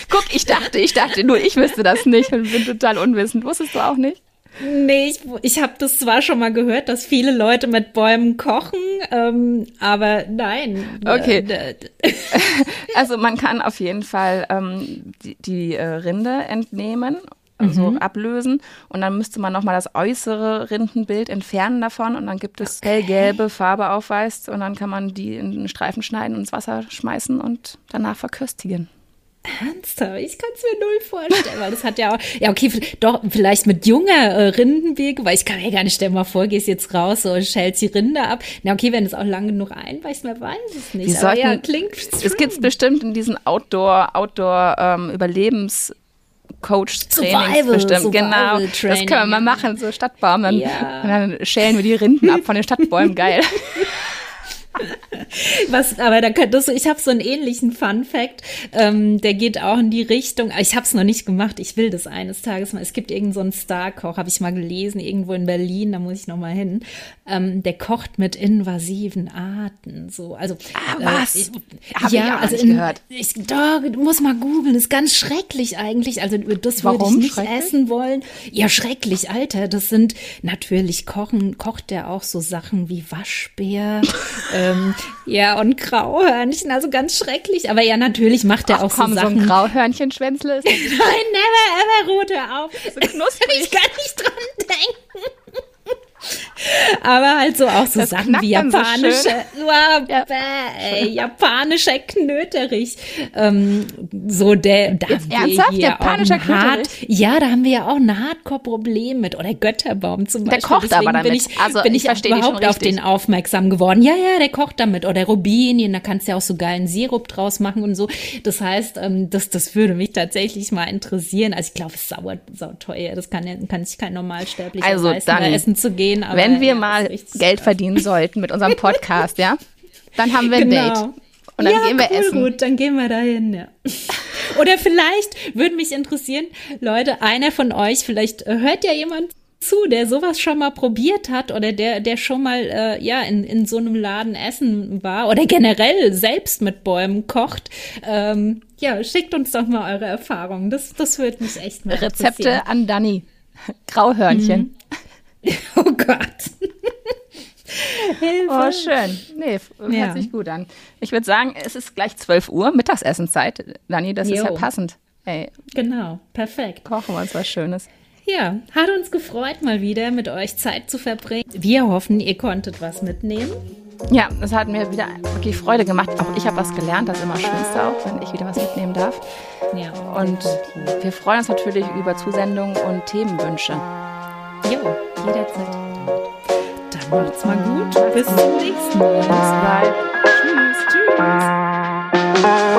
Guck, ich dachte, ich dachte, nur ich wüsste das nicht und bin total unwissend. Wusstest du auch nicht? Nee, ich, ich habe das zwar schon mal gehört, dass viele Leute mit Bäumen kochen, ähm, aber nein. Okay. *laughs* also man kann auf jeden Fall ähm, die, die äh, Rinde entnehmen also mhm. ablösen und dann müsste man nochmal das äußere Rindenbild entfernen davon und dann gibt es okay. hellgelbe Farbe aufweist und dann kann man die in Streifen schneiden und ins Wasser schmeißen und danach verköstigen. Ernsthaft? Ich kann es mir null vorstellen, weil das hat ja auch, ja okay, doch, vielleicht mit junger äh, Rindenwege, weil ich kann mir gar nicht stellen, mal vor, gehst jetzt raus und schälst die Rinde ab. Na okay, wenn es auch lang genug einweicht, man weiß es nicht. sollten, ja, klingt Es gibt bestimmt in diesen Outdoor, Outdoor ähm, Überlebens Coach Trainings bestimmt. Survival genau. Training. Das können wir mal machen, so Stadtbaum. Dann, ja. und dann schälen wir die Rinden ab von den Stadtbäumen. Geil. *laughs* Was, aber da könntest du, ich habe so einen ähnlichen Fun Fact, ähm, der geht auch in die Richtung. Ich habe es noch nicht gemacht. Ich will das eines Tages mal. Es gibt irgendeinen so Star-Koch, habe ich mal gelesen, irgendwo in Berlin. Da muss ich noch mal hin. Ähm, der kocht mit invasiven Arten. So, also ah, was? Äh, ich, ja, ich auch also nicht in, gehört. Ich, du musst mal googeln. Ist ganz schrecklich eigentlich. Also das würde ich nicht essen wollen. Ja, schrecklich, Alter. Das sind natürlich kochen kocht der auch so Sachen wie Waschbär. *laughs* ähm, ja, und Grauhörnchen, also ganz schrecklich. Aber ja, natürlich macht er auch komm, so Sachen. so ein Grauhörnchen-Schwänzle *laughs* Nein, never ever, Rote auf. So knusprig. *laughs* ich kann nicht dran denken. Aber halt so auch so das Sachen wie japanische, so *laughs* wow, ja. bäh, japanischer Knöterich. Ähm, so der, da Jetzt ernsthaft? Japanischer Knöterich? ja, da haben wir ja auch ein Hardcore-Problem mit. Oder Götterbaum zum Beispiel. Der kocht Deswegen aber damit. Bin ich, also bin ich, ich überhaupt auf den aufmerksam geworden. Ja, ja, der kocht damit. Oder Rubinien, da kannst du ja auch so geilen Sirup draus machen und so. Das heißt, ähm, das, das würde mich tatsächlich mal interessieren. Also ich glaube, es ist sauer, sauer teuer. Das kann, kann sich kein Normalsterblicher also leisten, dann, da essen zu gehen. Aber, wenn wir ja, mal Geld verdienen sollten mit unserem Podcast, ja, dann haben wir ein genau. Date. Und dann ja, gehen wir cool, essen. gut, dann gehen wir dahin, ja. *laughs* Oder vielleicht würde mich interessieren, Leute, einer von euch, vielleicht äh, hört ja jemand zu, der sowas schon mal probiert hat oder der, der schon mal äh, ja in, in so einem Laden essen war oder generell selbst mit Bäumen kocht. Ähm, ja, schickt uns doch mal eure Erfahrungen. Das, das würde mich echt mal Rezepte an Dani. Grauhörnchen. Mhm. *laughs* Oh Gott. Hilfe. Oh, schön. Nee, hört ja. sich gut an. Ich würde sagen, es ist gleich 12 Uhr, Mittagsessenzeit. Dani, das jo. ist ja passend. Ey. Genau, perfekt. Kochen wir uns was Schönes. Ja, hat uns gefreut, mal wieder mit euch Zeit zu verbringen. Wir hoffen, ihr konntet was mitnehmen. Ja, es hat mir wieder wirklich Freude gemacht. Auch ich habe was gelernt, das ist immer Schönste auch, wenn ich wieder was mitnehmen darf. Ja. Und wir freuen uns natürlich über Zusendungen und Themenwünsche. Jo, jederzeit. Dann macht's mal gut. Bis zum nächsten Mal. Bis bald. Tschüss. Tschüss.